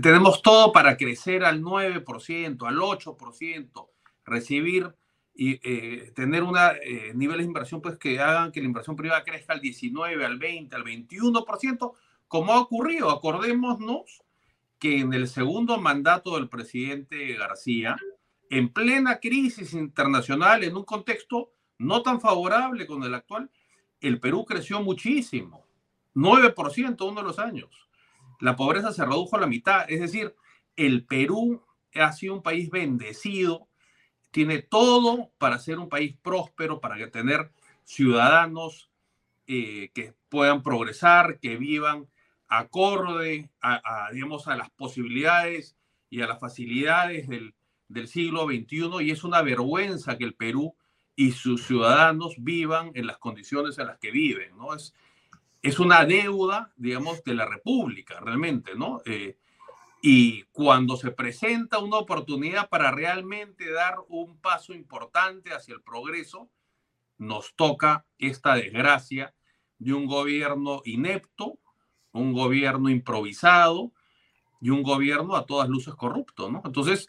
tenemos todo para crecer al 9%, al 8%, recibir y eh, tener una eh, niveles de inversión pues que hagan que la inversión privada crezca al 19, al 20, al 21%, como ha ocurrido. Acordémonos que en el segundo mandato del presidente García, en plena crisis internacional, en un contexto no tan favorable con el actual, el Perú creció muchísimo, 9% uno de los años la pobreza se redujo a la mitad. Es decir, el Perú ha sido un país bendecido, tiene todo para ser un país próspero, para tener ciudadanos eh, que puedan progresar, que vivan acorde a, digamos, a las posibilidades y a las facilidades del, del siglo XXI. Y es una vergüenza que el Perú y sus ciudadanos vivan en las condiciones en las que viven, ¿no? Es, es una deuda, digamos, de la República, realmente, ¿no? Eh, y cuando se presenta una oportunidad para realmente dar un paso importante hacia el progreso, nos toca esta desgracia de un gobierno inepto, un gobierno improvisado y un gobierno a todas luces corrupto, ¿no? Entonces,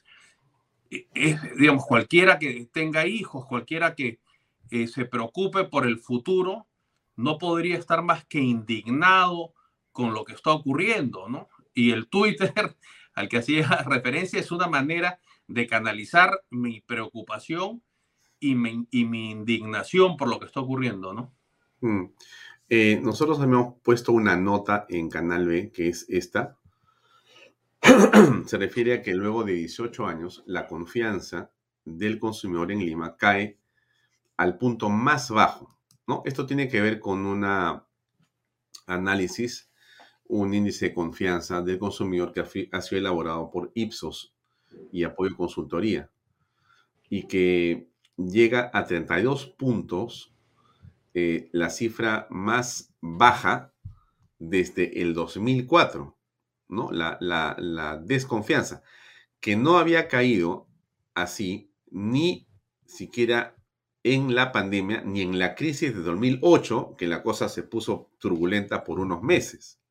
e, es, digamos, cualquiera que tenga hijos, cualquiera que eh, se preocupe por el futuro, no podría estar más que indignado con lo que está ocurriendo, ¿no? Y el Twitter al que hacía referencia es una manera de canalizar mi preocupación y mi, indignación por lo que está ocurriendo, ¿no? Mm. Eh, nosotros hemos puesto una nota en Canal B, que es esta. Se refiere a que luego de 18 años, la confianza del consumidor en Lima cae al punto más bajo ¿no? Esto tiene que ver con un análisis, un índice de confianza del consumidor que ha sido elaborado por Ipsos y Apoyo Consultoría y que llega a 32 puntos, eh, la cifra más baja desde el 2004, ¿no? La, la desconfianza, que no había caído así ni siquiera en la pandemia ni en la crisis de 2008, que la cosa se puso turbulenta por unos meses.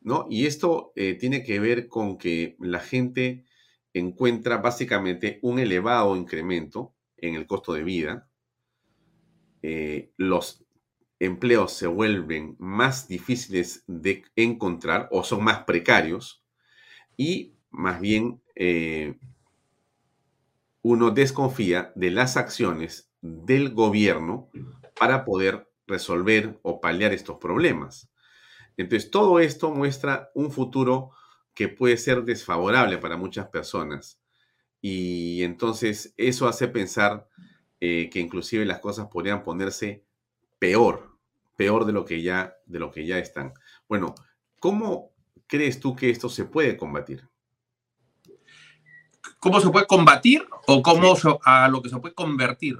¿no? Y esto eh, tiene que ver con que la gente encuentra básicamente un elevado incremento en el costo de vida. Eh, los empleos se vuelven más difíciles de encontrar o son más precarios y más bien eh, uno desconfía de las acciones del gobierno para poder resolver o paliar estos problemas. Entonces, todo esto muestra un futuro que puede ser desfavorable para muchas personas. Y entonces eso hace pensar eh, que inclusive las cosas podrían ponerse peor, peor de lo que ya, de lo que ya están. Bueno, ¿cómo crees tú que esto se puede combatir? ¿Cómo se puede combatir o cómo a lo que se puede convertir?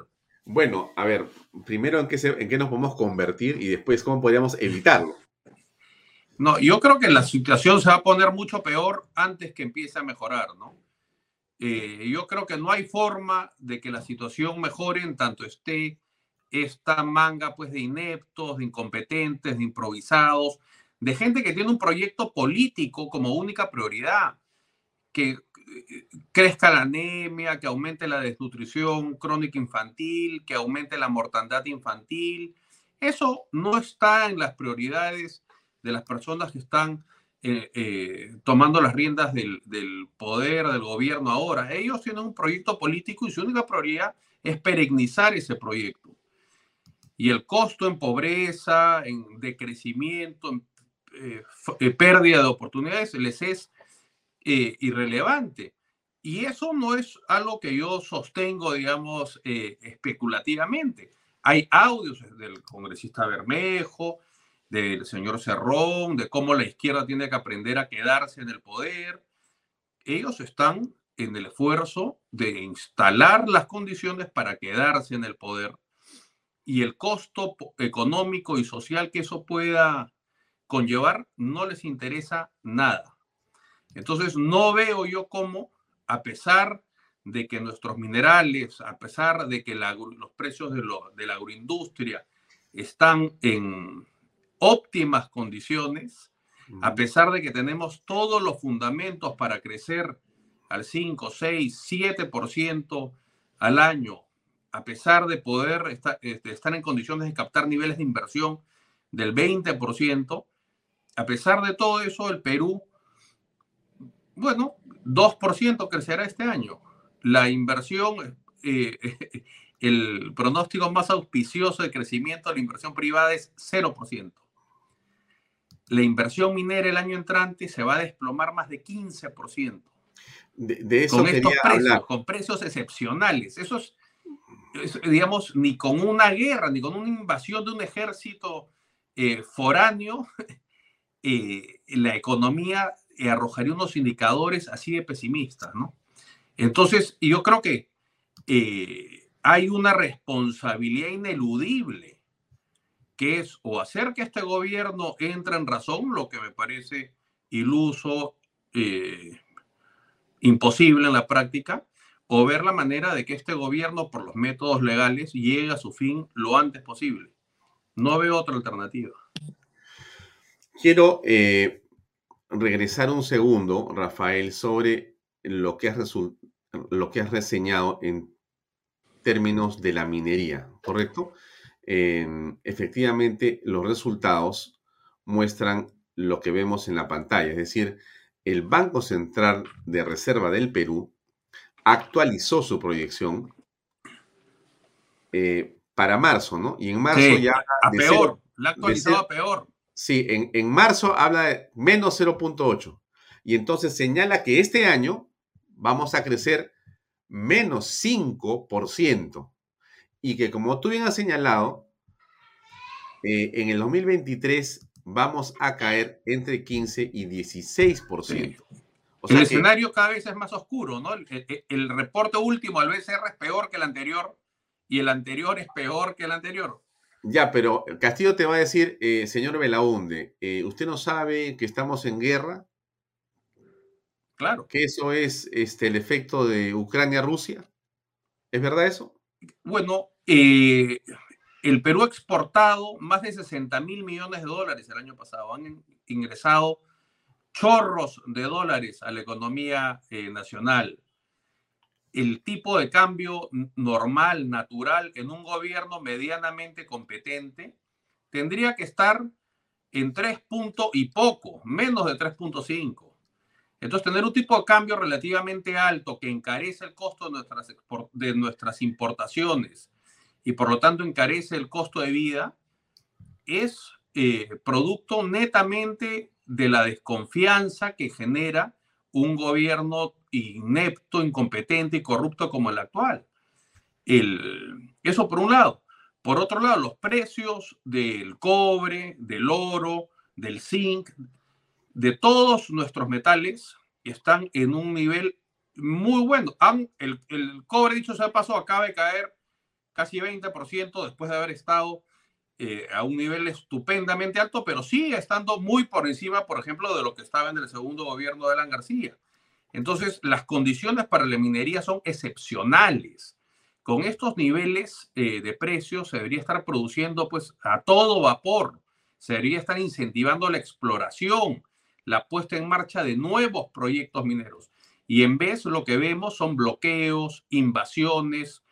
Bueno, a ver, primero en qué, en qué nos podemos convertir y después cómo podríamos evitarlo. No, yo creo que la situación se va a poner mucho peor antes que empiece a mejorar, ¿no? Eh, yo creo que no hay forma de que la situación mejore en tanto esté esta manga pues de ineptos, de incompetentes, de improvisados, de gente que tiene un proyecto político como única prioridad, que crezca la anemia, que aumente la desnutrición crónica infantil, que aumente la mortandad infantil. Eso no está en las prioridades de las personas que están eh, eh, tomando las riendas del, poder, del gobierno ahora. Ellos tienen un proyecto político y su única prioridad es perenizar ese proyecto. y el costo en pobreza, en decrecimiento, en eh, pérdida de oportunidades, les es eh, irrelevante. Y eso no es algo que yo sostengo, digamos, especulativamente. Hay audios del congresista Bermejo, del señor Cerrón, de cómo la izquierda tiene que aprender a quedarse en el poder. Ellos están en el esfuerzo de instalar las condiciones para quedarse en el poder y el costo económico y social que eso pueda conllevar no les interesa nada. Entonces, no veo yo cómo, a pesar de que nuestros minerales, a pesar de que los precios de, de la agroindustria están en óptimas condiciones, a pesar de que tenemos todos los fundamentos para crecer al 5, 6, 7% al año, a pesar de poder estar, este, estar en condiciones de captar niveles de inversión del 20%, a pesar de todo eso, el Perú, bueno, 2% crecerá este año. La inversión, eh, el pronóstico más auspicioso de crecimiento de la inversión privada es 0%. La inversión minera el año entrante se va a desplomar más de 15%. De, eso con estos precios, con precios excepcionales. Eso es, digamos, ni con una guerra, ni con una invasión de un ejército eh, foráneo, eh, la economía arrojaría unos indicadores así de pesimistas, ¿no? Entonces, yo creo que eh, hay una responsabilidad ineludible, que es o hacer que este gobierno entre en razón, lo que me parece iluso, imposible en la práctica, o ver la manera de que este gobierno, por los métodos legales, llegue a su fin lo antes posible. No veo otra alternativa. Quiero eh, regresar un segundo, Rafael, sobre lo que, has lo que has reseñado en términos de la minería, ¿correcto? efectivamente, los resultados muestran lo que vemos en la pantalla, es decir, el Banco Central de Reserva del Perú actualizó su proyección eh, para marzo, ¿no? Y en marzo ya... A peor, la actualizó a peor. Sí, en, en marzo habla de menos 0.8 y entonces señala que este año vamos a crecer menos 5% y que como tú bien has señalado, eh, en el 2023 vamos a caer entre 15 y 16%. O sea el escenario cada vez es más oscuro, ¿no? El, reporte último al BCR es peor que el anterior y el anterior es peor que el anterior. Ya, pero Castillo te va a decir, eh, señor Belaunde, eh, ¿usted no sabe que estamos en guerra? Claro. Que eso es este, el efecto de Ucrania-Rusia. ¿Es verdad eso? Bueno, eh, el Perú ha exportado más de 60 mil millones de dólares el año pasado. Han ingresado chorros de dólares a la economía nacional. El tipo de cambio normal, natural, en un gobierno medianamente competente, tendría que estar en 3 puntos y poco, menos de 3.5. Entonces, tener un tipo de cambio relativamente alto que encarece el costo de nuestras, de nuestras importaciones, y por lo tanto encarece el costo de vida, es eh, producto netamente de la desconfianza que genera un gobierno inepto, incompetente y corrupto como el actual. El, eso por un lado. Por otro lado, los precios del cobre, del oro, del zinc, de todos nuestros metales están en un nivel muy bueno. El, cobre, dicho sea paso, acaba de caer casi 20% después de haber estado eh, a un nivel estupendamente alto, pero sigue estando muy por encima, por ejemplo, de lo que estaba en el segundo gobierno de Alan García. Entonces, las condiciones para la minería son excepcionales. Con estos niveles eh, de precios se debería estar produciendo pues a todo vapor, se debería estar incentivando la exploración, la puesta en marcha de nuevos proyectos mineros. Y en vez lo que vemos son bloqueos, invasiones,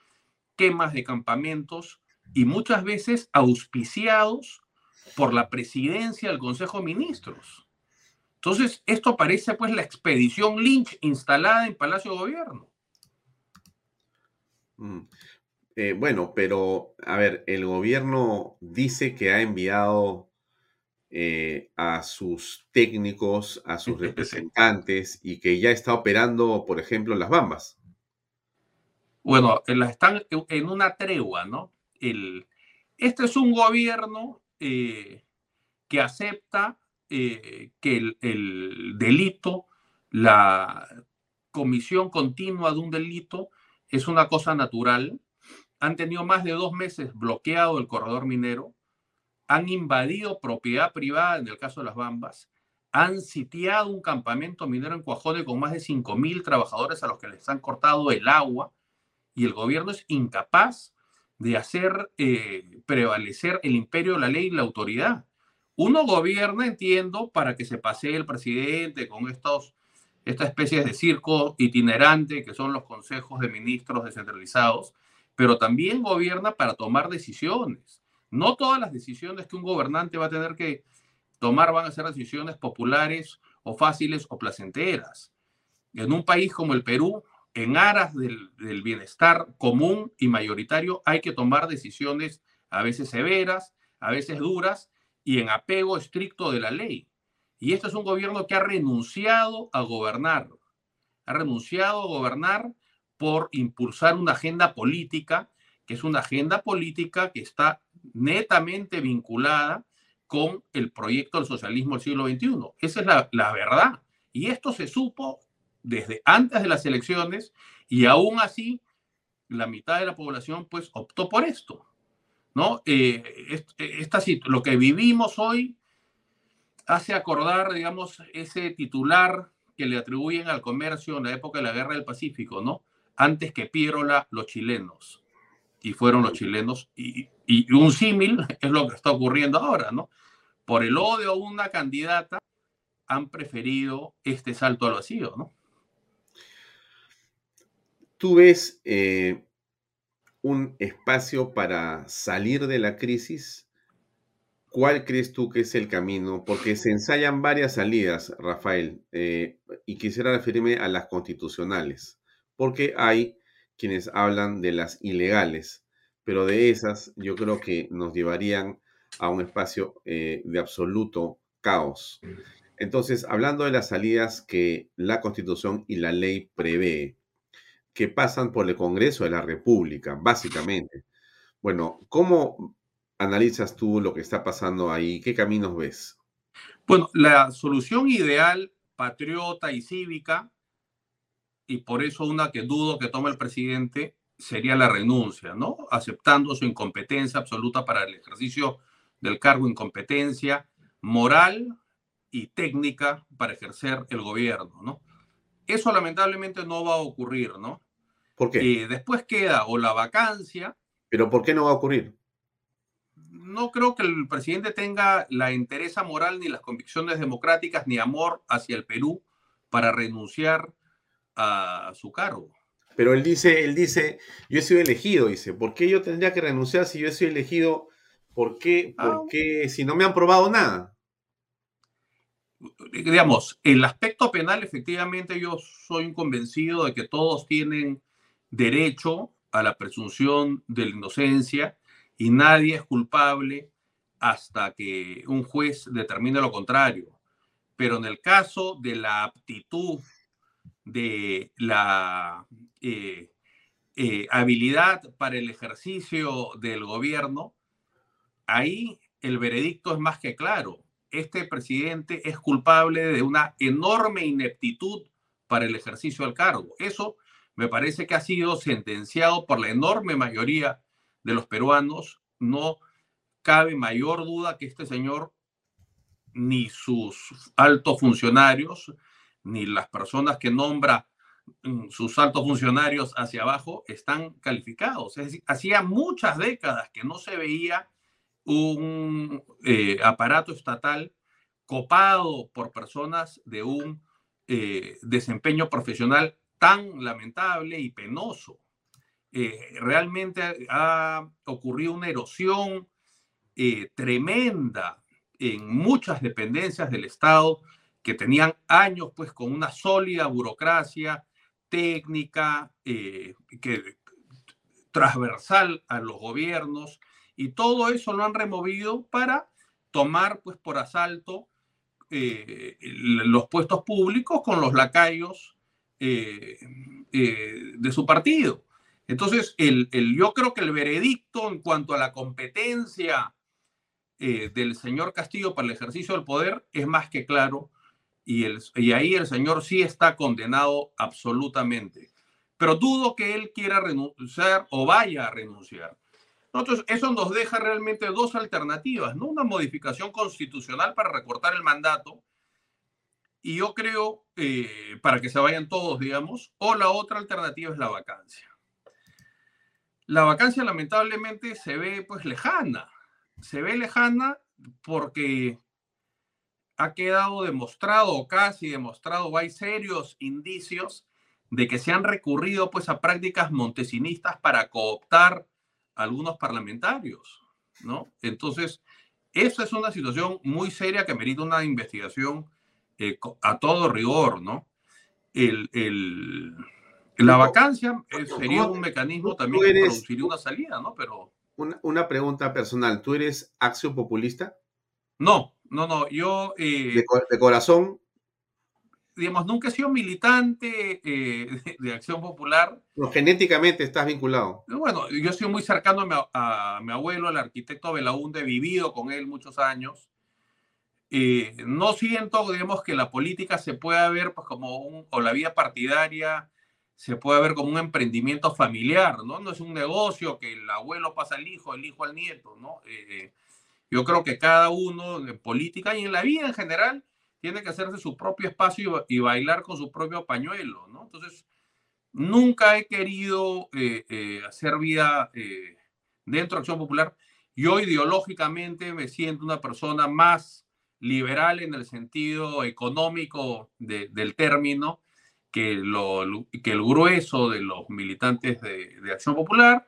quemas de campamentos y muchas veces auspiciados por la presidencia del Consejo de Ministros. Entonces, esto parece pues la expedición Lynch instalada en Palacio de Gobierno. Mm. Eh, bueno, pero a ver, el gobierno dice que ha enviado eh, a sus técnicos, a sus representantes y que ya está operando, por ejemplo, las bambas. Bueno, están en una tregua, ¿no? El, este es un gobierno eh, que acepta eh, que el, delito, la comisión continua de un delito es una cosa natural. Han tenido más de dos meses bloqueado el corredor minero, han invadido propiedad privada en el caso de las Bambas, han sitiado un campamento minero en Cuajone con más de 5.000 trabajadores a los que les han cortado el agua y el gobierno es incapaz de hacer eh, prevalecer el imperio de la ley y la autoridad. Uno gobierna, entiendo, para que se pase el presidente con estos, esta especie de circo itinerante que son los consejos de ministros descentralizados, pero también gobierna para tomar decisiones. No todas las decisiones que un gobernante va a tener que tomar van a ser decisiones populares o fáciles o placenteras. En un país como el Perú, en aras del, del, bienestar común y mayoritario hay que tomar decisiones a veces severas, a veces duras y en apego estricto de la ley. Y este es un gobierno que ha renunciado a gobernar, ha renunciado a gobernar por impulsar una agenda política, que es una agenda política que está netamente vinculada con el proyecto del socialismo del siglo XXI. Esa es la, la verdad. Y esto se supo desde antes de las elecciones y aún así la mitad de la población pues optó por esto. ¿No? Eh, esta, lo que vivimos hoy hace acordar, digamos, ese titular que le atribuyen al comercio en la época de la Guerra del Pacífico, ¿no? Antes que Pirola, los chilenos. Y fueron los chilenos. Y, y un símil es lo que está ocurriendo ahora, ¿no? Por el odio a una candidata, han preferido este salto al vacío, ¿no? ¿Tú ves eh, un espacio para salir de la crisis? ¿Cuál crees tú que es el camino? Porque se ensayan varias salidas, Rafael, eh, y quisiera referirme a las constitucionales, porque hay quienes hablan de las ilegales, pero de esas yo creo que nos llevarían a un espacio eh, de absoluto caos. Entonces, hablando de las salidas que la constitución y la ley prevé, que pasan por el Congreso de la República, básicamente. Bueno, ¿cómo analizas tú lo que está pasando ahí? ¿Qué caminos ves? Bueno, la solución ideal, patriota y cívica, y por eso una que dudo que tome el presidente, sería la renuncia, ¿no? Aceptando su incompetencia absoluta para el ejercicio del cargo, incompetencia moral y técnica para ejercer el gobierno, ¿no? Eso lamentablemente no va a ocurrir, ¿no? ¿Por qué? Y después queda o la vacancia. ¿Pero por qué no va a ocurrir? No creo que el presidente tenga la interés moral ni las convicciones democráticas ni amor hacia el Perú para renunciar a su cargo. Pero él dice, él dice, yo he sido elegido, dice, ¿por qué yo tendría que renunciar si yo he sido elegido? ¿Por qué? ¿Por ah. qué? Si no me han probado nada digamos, el aspecto penal, efectivamente, yo soy un convencido de que todos tienen derecho a la presunción de inocencia y nadie es culpable hasta que un juez determine lo contrario. Pero en el caso de la aptitud, de la eh, eh, habilidad para el ejercicio del gobierno, ahí el veredicto es más que claro este presidente es culpable de una enorme ineptitud para el ejercicio del cargo. Eso me parece que ha sido sentenciado por la enorme mayoría de los peruanos. No cabe mayor duda que este señor, ni sus altos funcionarios, ni las personas que nombra mm, sus altos funcionarios hacia abajo están calificados. Es decir, hacía muchas décadas que no se veía un eh, aparato estatal copado por personas de un eh, desempeño profesional tan lamentable y penoso. Eh, realmente ha ocurrido una erosión tremenda en muchas dependencias del Estado que tenían años pues con una sólida burocracia técnica que transversal a los gobiernos y todo eso lo han removido para tomar pues por asalto eh, los puestos públicos con los lacayos eh, eh, de su partido. Entonces, el, yo creo que el veredicto en cuanto a la competencia del señor Castillo para el ejercicio del poder es más que claro y, el, y ahí el señor sí está condenado absolutamente. Pero dudo que él quiera renunciar o vaya a renunciar. Entonces, eso nos deja realmente dos alternativas, ¿no? Una modificación constitucional para recortar el mandato, y yo creo, eh, para que se vayan todos, digamos, o la otra alternativa es la vacancia. La vacancia lamentablemente se ve pues lejana, se ve lejana porque ha quedado demostrado, casi demostrado, hay serios indicios de que se han recurrido pues a prácticas montesinistas para cooptar algunos parlamentarios, ¿no? Entonces, esa es una situación muy seria que merita una investigación eh, a todo rigor, ¿no? El, el, la vacancia eh, sería un mecanismo también que produciría una salida, ¿no? Pero... Una, una, pregunta personal, ¿tú eres acción populista? No, no, no, yo... Eh, de, de, corazón? digamos, nunca he sido militante eh, de, Acción Popular. No, genéticamente estás vinculado. Bueno, yo soy muy cercano a mi, abuelo, el arquitecto Belaúnde, he vivido con él muchos años. Eh, no siento, digamos, que la política se pueda ver pues, como un, o la vida partidaria se puede ver como un emprendimiento familiar, ¿no? No es un negocio que el abuelo pasa al hijo, el hijo al nieto, ¿no? Eh, yo creo que cada uno en política y en la vida en general tiene que hacerse su propio espacio y, bailar con su propio pañuelo, ¿no? Entonces, nunca he querido eh, hacer vida dentro de Acción Popular. Yo ideológicamente me siento una persona más liberal en el sentido económico del término que, lo, que el grueso de los militantes de, Acción Popular.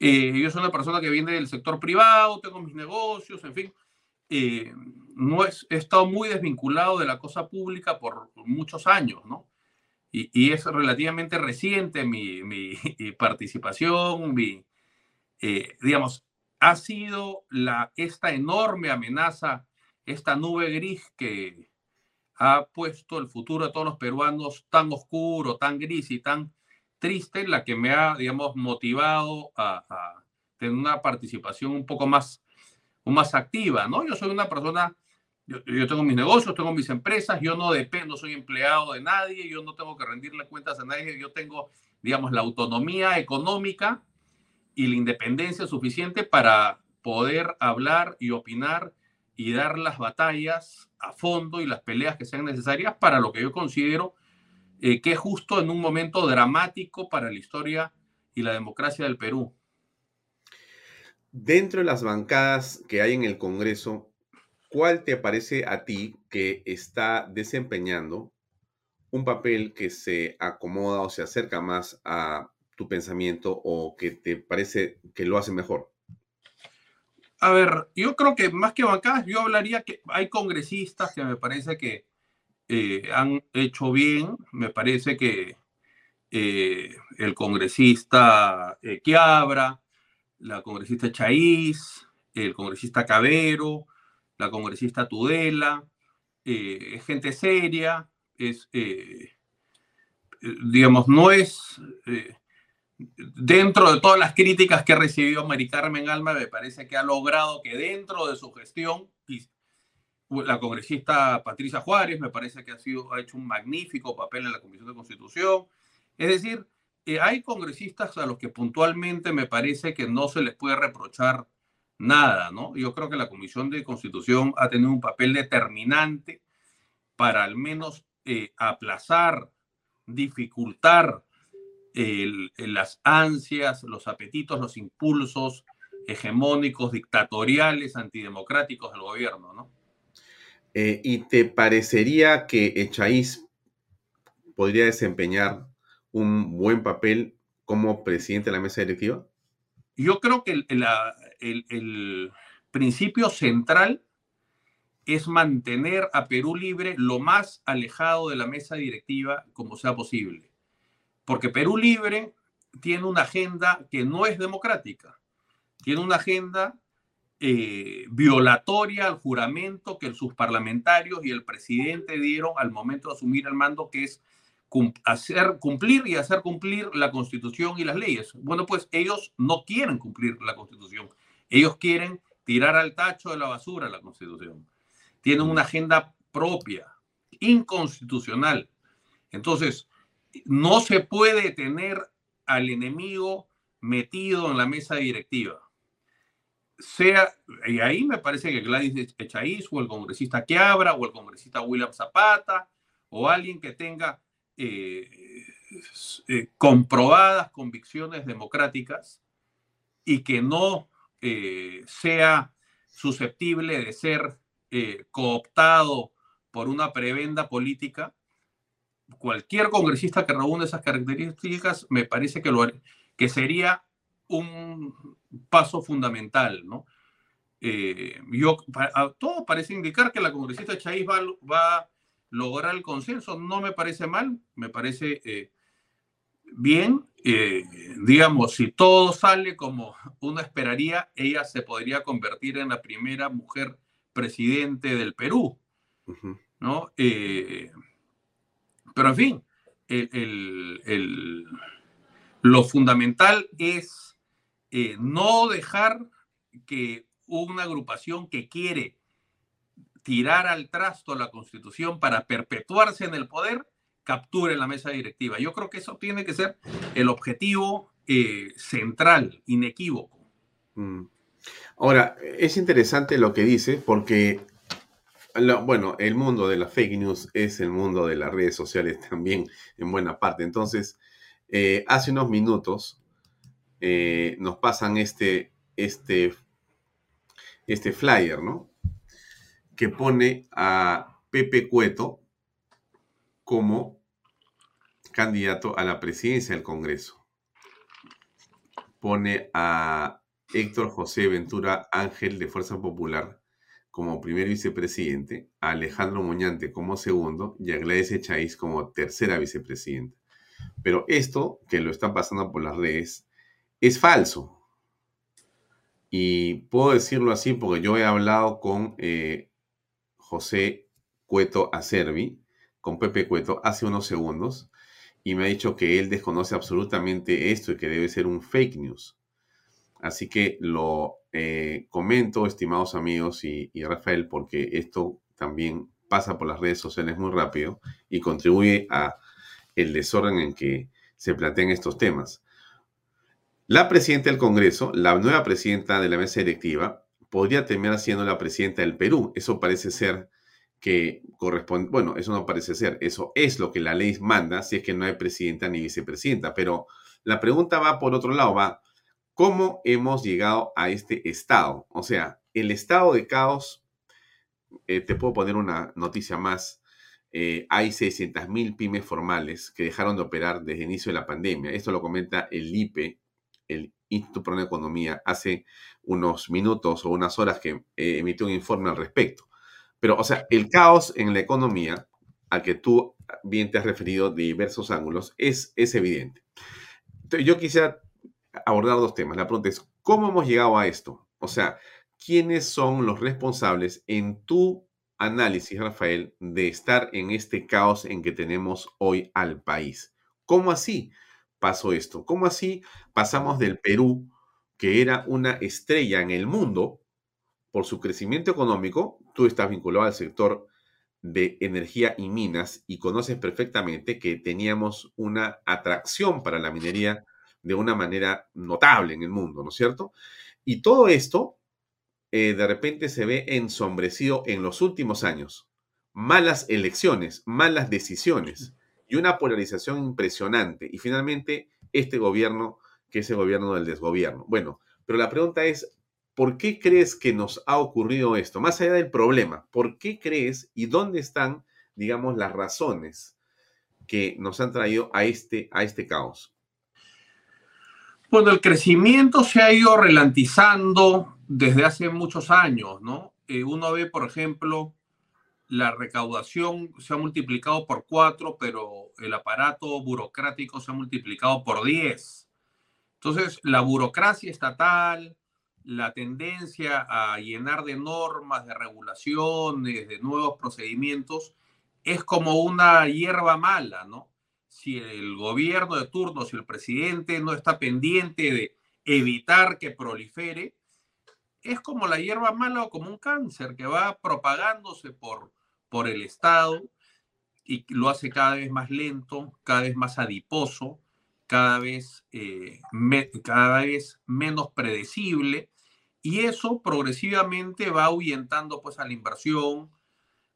yo soy una persona que viene del sector privado, tengo mis negocios, en fin. Eh, no es, he estado muy desvinculado de la cosa pública por muchos años, ¿no? Y, es relativamente reciente mi, mi participación, mi, eh, digamos, ha sido la, esta enorme amenaza, esta nube gris que ha puesto el futuro de todos los peruanos tan oscuro, tan gris y tan triste, la que me ha, digamos, motivado a, a tener una participación un poco más más activa, ¿no? Yo soy una persona, yo, tengo mis negocios, tengo mis empresas, yo no dependo, soy empleado de nadie, yo no tengo que rendirle cuentas a nadie, yo tengo, digamos, la autonomía económica y la independencia suficiente para poder hablar y opinar y dar las batallas a fondo y las peleas que sean necesarias para lo que yo considero eh, que es justo en un momento dramático para la historia y la democracia del Perú. Dentro de las bancadas que hay en el Congreso, ¿cuál te parece a ti que está desempeñando un papel que se acomoda o se acerca más a tu pensamiento o que te parece que lo hace mejor? A ver, yo creo que más que bancadas, yo hablaría que hay congresistas que me parece que eh, han hecho bien. Me parece que eh, el congresista eh, Quiabra, la congresista Chaís, el congresista Cabero, la congresista Tudela, eh, gente seria, es, digamos, no es, dentro de todas las críticas que ha recibido Mari Carmen Alma, me parece que ha logrado que dentro de su gestión, la congresista Patricia Juárez me parece que ha hecho un magnífico papel en la Comisión de Constitución, es decir, eh, hay congresistas a los que puntualmente me parece que no se les puede reprochar nada, ¿no? Yo creo que la Comisión de Constitución ha tenido un papel determinante para al menos eh, aplazar, dificultar las ansias, los apetitos, los impulsos hegemónicos, dictatoriales, antidemocráticos del gobierno, ¿no? Eh, ¿Y te parecería que Echaíz podría desempeñar un buen papel como presidente de la mesa directiva? Yo creo que el, el, principio central es mantener a Perú libre lo más alejado de la mesa directiva como sea posible. Porque Perú libre tiene una agenda que no es democrática, tiene una agenda eh, violatoria al juramento que sus parlamentarios y el presidente dieron al momento de asumir el mando, que es hacer cumplir y hacer cumplir la constitución y las leyes. Bueno, pues ellos no quieren cumplir la constitución, ellos quieren tirar al tacho de la basura la constitución. Tienen una agenda propia, inconstitucional. Entonces, no se puede tener al enemigo metido en la mesa directiva. Sea, y ahí me parece que Gladys Echaíz o el congresista Quiabra o el congresista William Zapata o alguien que tenga eh, eh, comprobadas convicciones democráticas y que no eh, sea susceptible de ser cooptado por una prebenda política, cualquier congresista que reúne esas características me parece que, lo, que sería un paso fundamental, ¿no? yo, todo parece indicar que la congresista Chávez va, va lograr el consenso. No me parece mal, me parece eh, bien. Eh, digamos, si todo sale como uno esperaría, ella se podría convertir en la primera mujer presidente del Perú, ¿no? Eh, pero en fin, lo fundamental es no dejar que una agrupación que quiere tirar al trasto la constitución para perpetuarse en el poder, capture la mesa directiva. Yo creo que eso tiene que ser el objetivo eh, central, inequívoco. Mm. Ahora, es interesante lo que dice porque, bueno, el mundo de la fake news es el mundo de las redes sociales también en buena parte. Entonces, eh, hace unos minutos eh, nos pasan este, este, este flyer, ¿no? que pone a Pepe Cueto como candidato a la presidencia del Congreso. Pone a Héctor José Ventura Ángel de Fuerza Popular como primer vicepresidente, a Alejandro Muñante como segundo y a Gladys Echaíz como tercera vicepresidenta. Pero esto, que lo están pasando por las redes, es falso. Y puedo decirlo así porque yo he hablado con eh, José Cueto Acervi, con Pepe Cueto, hace unos segundos, y me ha dicho que él desconoce absolutamente esto y que debe ser un fake news. Así que lo eh, comento, estimados amigos y, Rafael, porque esto también pasa por las redes sociales muy rápido y contribuye a el desorden en que se plantean estos temas. La presidenta del Congreso, la nueva presidenta de la mesa directiva, podría terminar siendo la presidenta del Perú. Eso parece ser que corresponde, bueno, eso no parece ser, eso es lo que la ley manda si es que no hay presidenta ni vicepresidenta. Pero la pregunta va por otro lado, va, ¿cómo hemos llegado a este estado? O sea, el estado de caos, eh, te puedo poner una noticia más, eh, hay 600.000 pymes formales que dejaron de operar desde el inicio de la pandemia. Esto lo comenta el IPE, el Instituto Pro Economía, hace unos minutos o unas horas que eh, emitió un informe al respecto. Pero, o sea, el caos en la economía, al que tú bien te has referido de diversos ángulos, es, es evidente. Yo quisiera abordar dos temas. La pregunta es, ¿cómo hemos llegado a esto? O sea, ¿quiénes son los responsables en tu análisis, Rafael, de estar en este caos en que tenemos hoy al país? ¿Cómo así? pasó esto? ¿Cómo así pasamos del Perú, que era una estrella en el mundo por su crecimiento económico? Tú estás vinculado al sector de energía y minas y conoces perfectamente que teníamos una atracción para la minería de una manera notable en el mundo, ¿no es cierto? Y todo esto eh, de repente se ve ensombrecido en los últimos años. Malas elecciones, malas decisiones y una polarización impresionante. Y finalmente, este gobierno, que es el gobierno del desgobierno. Bueno, pero la pregunta es, ¿por qué crees que nos ha ocurrido esto? Más allá del problema, ¿por qué crees y dónde están, digamos, las razones que nos han traído a este, a este caos? Bueno, el crecimiento se ha ido relantizando desde hace muchos años, ¿no? Eh, uno ve, por ejemplo, la recaudación se ha multiplicado por cuatro, pero el aparato burocrático se ha multiplicado por diez. Entonces, la burocracia estatal, la tendencia a llenar de normas, de regulaciones, de nuevos procedimientos, es como una hierba mala, ¿no? Si el gobierno de turno, si el presidente no está pendiente de evitar que prolifere, es como la hierba mala o como un cáncer que va propagándose por, por el Estado y lo hace cada vez más lento, cada vez más adiposo, cada vez, eh, cada vez menos predecible y eso progresivamente va ahuyentando pues a la inversión,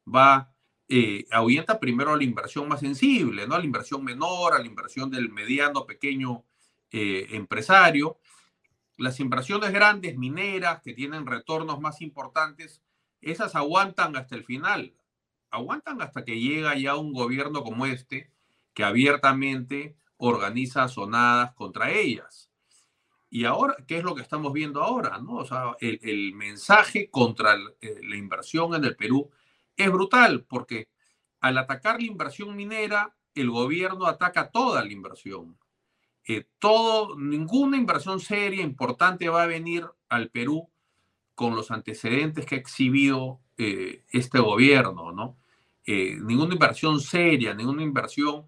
va, eh, ahuyenta primero a la inversión más sensible, ¿no? A la inversión menor, a la inversión del mediano, pequeño eh, empresario. Las inversiones grandes, mineras, que tienen retornos más importantes, esas aguantan hasta el final, aguantan hasta que llega ya un gobierno como este, que abiertamente organiza sonadas contra ellas. Y ahora, ¿qué es lo que estamos viendo ahora? ¿no? O sea, el, mensaje contra eh, la inversión en el Perú es brutal, porque al atacar la inversión minera, el gobierno ataca toda la inversión. Eh, todo, ninguna inversión seria, importante va a venir al Perú con los antecedentes que ha exhibido eh, este gobierno, ¿no? ninguna inversión seria, ninguna inversión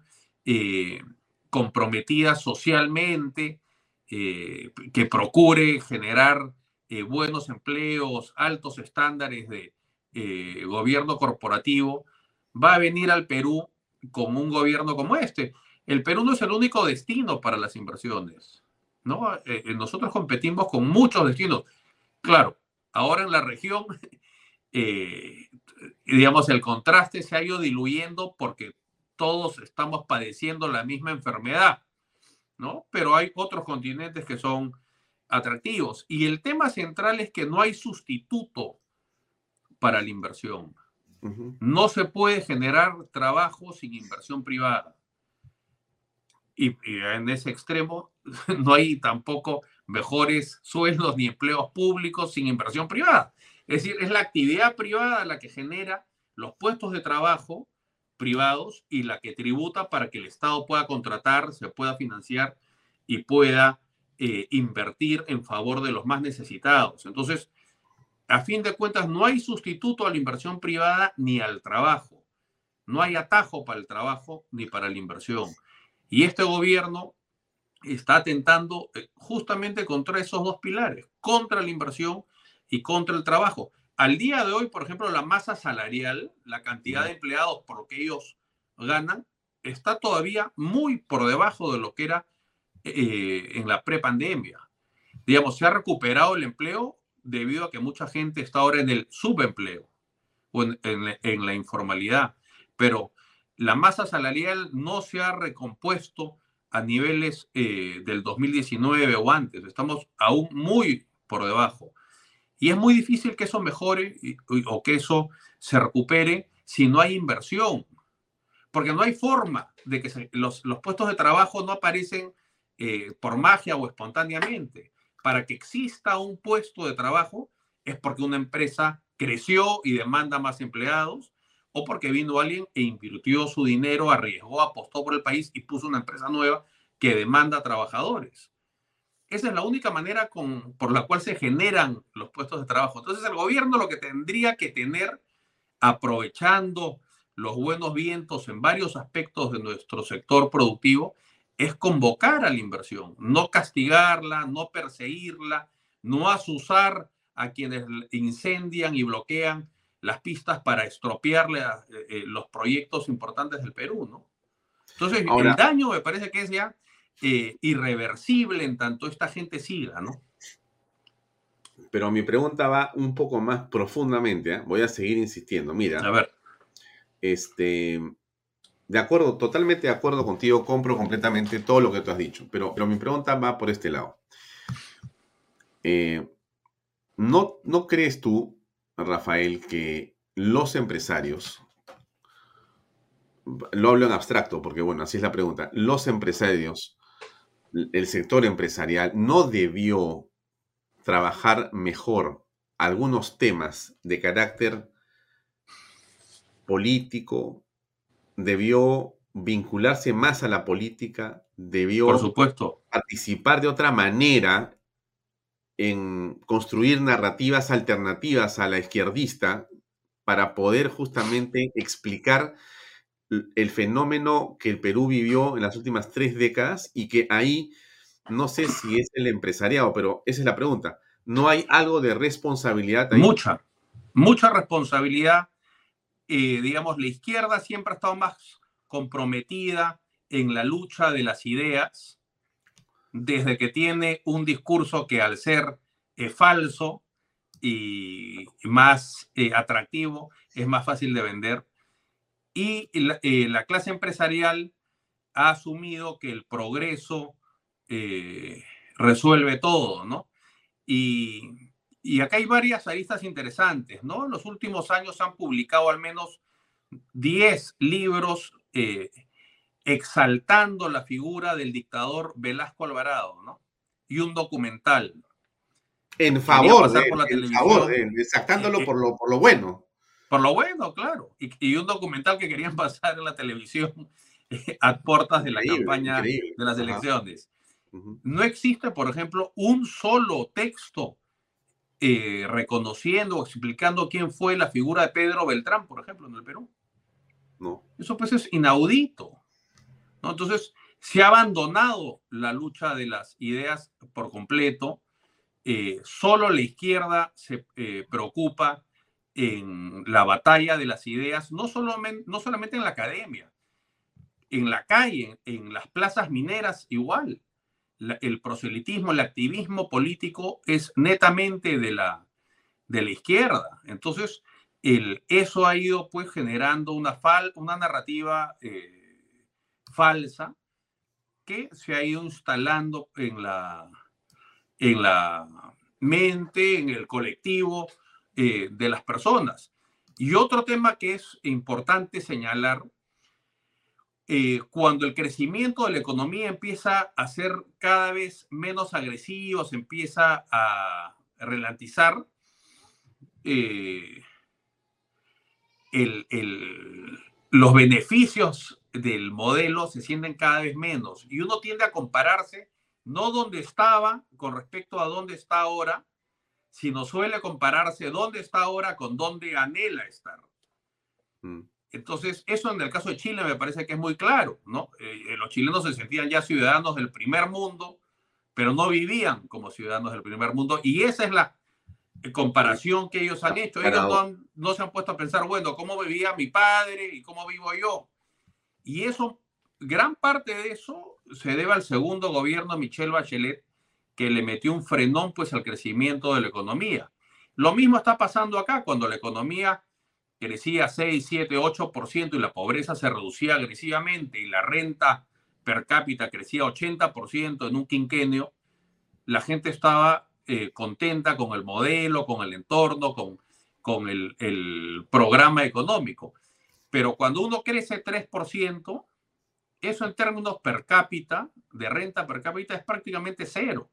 comprometida socialmente, eh, que procure generar eh, buenos empleos, altos estándares de eh, gobierno corporativo, va a venir al Perú como un gobierno como este. El Perú no es el único destino para las inversiones. ¿no? nosotros competimos con muchos destinos. Claro, ahora en la región, digamos, el contraste se ha ido diluyendo porque todos estamos padeciendo la misma enfermedad. ¿no? Pero hay otros continentes que son atractivos. Y el tema central es que no hay sustituto para la inversión. No se puede generar trabajo sin inversión privada. Y, en ese extremo no hay tampoco mejores sueldos ni empleos públicos sin inversión privada. Es decir, es la actividad privada la que genera los puestos de trabajo privados y la que tributa para que el Estado pueda contratar, se pueda financiar y pueda eh, invertir en favor de los más necesitados. Entonces, a fin de cuentas, no hay sustituto a la inversión privada ni al trabajo. No hay atajo para el trabajo ni para la inversión. Y este gobierno está atentando eh, justamente contra esos dos pilares, contra la inversión y contra el trabajo. Al día de hoy, por ejemplo, la masa salarial, la cantidad de empleados por lo que ellos ganan, está todavía muy por debajo de lo que era eh, en la prepandemia. Digamos, se ha recuperado el empleo debido a que mucha gente está ahora en el subempleo o en, la informalidad, pero la masa salarial no se ha recompuesto a niveles eh, del 2019 o antes. Estamos aún muy por debajo. Y es muy difícil que eso mejore o que eso se recupere si no hay inversión, porque no hay forma de que los, puestos de trabajo no aparecen eh, por magia o espontáneamente. Para que exista un puesto de trabajo es porque una empresa creció y demanda más empleados o porque vino alguien e invirtió su dinero, arriesgó, apostó por el país y puso una empresa nueva que demanda trabajadores. Esa es la única manera por la cual se generan los puestos de trabajo. Entonces el gobierno lo que tendría que tener, aprovechando los buenos vientos en varios aspectos de nuestro sector productivo, es convocar a la inversión, no castigarla, no perseguirla, no asusar a quienes incendian y bloquean las pistas para estropearle a, eh, eh, los proyectos importantes del Perú, ¿no? Entonces, el daño me parece que es ya eh, irreversible en tanto esta gente siga, ¿no? Pero mi pregunta va un poco más profundamente, ¿eh? voy a seguir insistiendo. Mira, a ver. Este, de acuerdo, totalmente de acuerdo contigo, compro completamente todo lo que tú has dicho, pero, pero mi pregunta va por este lado. Eh, ¿no, ¿No crees tú, Rafael, que los empresarios, lo hablo en abstracto porque bueno, así es la pregunta, los empresarios el sector empresarial no debió trabajar mejor algunos temas de carácter político, debió vincularse más a la política, debió Por supuesto. participar de otra manera en construir narrativas alternativas a la izquierdista para poder justamente explicar el fenómeno que el Perú vivió en las últimas tres décadas y que ahí, no sé si es el empresariado, pero esa es la pregunta. ¿No hay algo de responsabilidad ahí? Mucha, mucha responsabilidad. Eh, digamos, la izquierda siempre ha estado más comprometida en la lucha de las ideas, desde que tiene un discurso que al ser eh, falso y más eh, atractivo es más fácil de vender. Y la, eh, la, clase empresarial ha asumido que el progreso resuelve todo, ¿no? Y, y acá hay varias aristas interesantes, ¿no? En los últimos años se han publicado al menos 10 libros eh, exaltando la figura del dictador Velasco Alvarado, ¿no? Y un documental. En favor, de, por la en favor exaltándolo eh, por, lo, por lo bueno. Por lo bueno, claro. Y, y, un documental que querían pasar en la televisión a puertas de la campaña increíble. de las elecciones. Uh -huh. No existe, por ejemplo, un solo texto eh, reconociendo o explicando quién fue la figura de Pedro Beltrán, por ejemplo, en el Perú. No. Eso pues es inaudito. ¿no? Entonces, se ha abandonado la lucha de las ideas por completo. Eh, solo la izquierda se eh, preocupa en la batalla de las ideas, no solamente, no solamente en la academia, en la calle, en, en las plazas mineras igual. El proselitismo, el activismo político es netamente de la, de la izquierda. Entonces, el, eso ha ido pues generando una, fal, una narrativa eh, falsa que se ha ido instalando en la, en la mente, en el colectivo eh, de las personas. Y otro tema que es importante señalar, eh, cuando el crecimiento de la economía empieza a ser cada vez menos agresivo, se empieza a relantizar, eh, los beneficios del modelo se sienten cada vez menos y uno tiende a compararse no donde estaba con respecto a dónde está ahora, sino suele compararse dónde está ahora con dónde anhela estar. Mm. Entonces, eso en el caso de Chile me parece que es muy claro, ¿no? Eh, los chilenos se sentían ya ciudadanos del primer mundo, pero no vivían como ciudadanos del primer mundo y esa es la comparación que ellos han hecho. Ellos no, han, no, se han puesto a pensar, bueno, ¿cómo vivía mi padre y cómo vivo yo? Y eso, gran parte de eso se debe al segundo gobierno de Michelle Bachelet, que le metió un frenón pues al crecimiento de la economía. Lo mismo está pasando acá, cuando la economía crecía 6, 7, 8% y la pobreza se reducía agresivamente y la renta per cápita crecía 80% en un quinquenio, la gente estaba eh, contenta con el modelo, con el entorno, con, con el, el, programa económico. Pero cuando uno crece 3%, eso en términos per cápita, de renta per cápita, es prácticamente cero.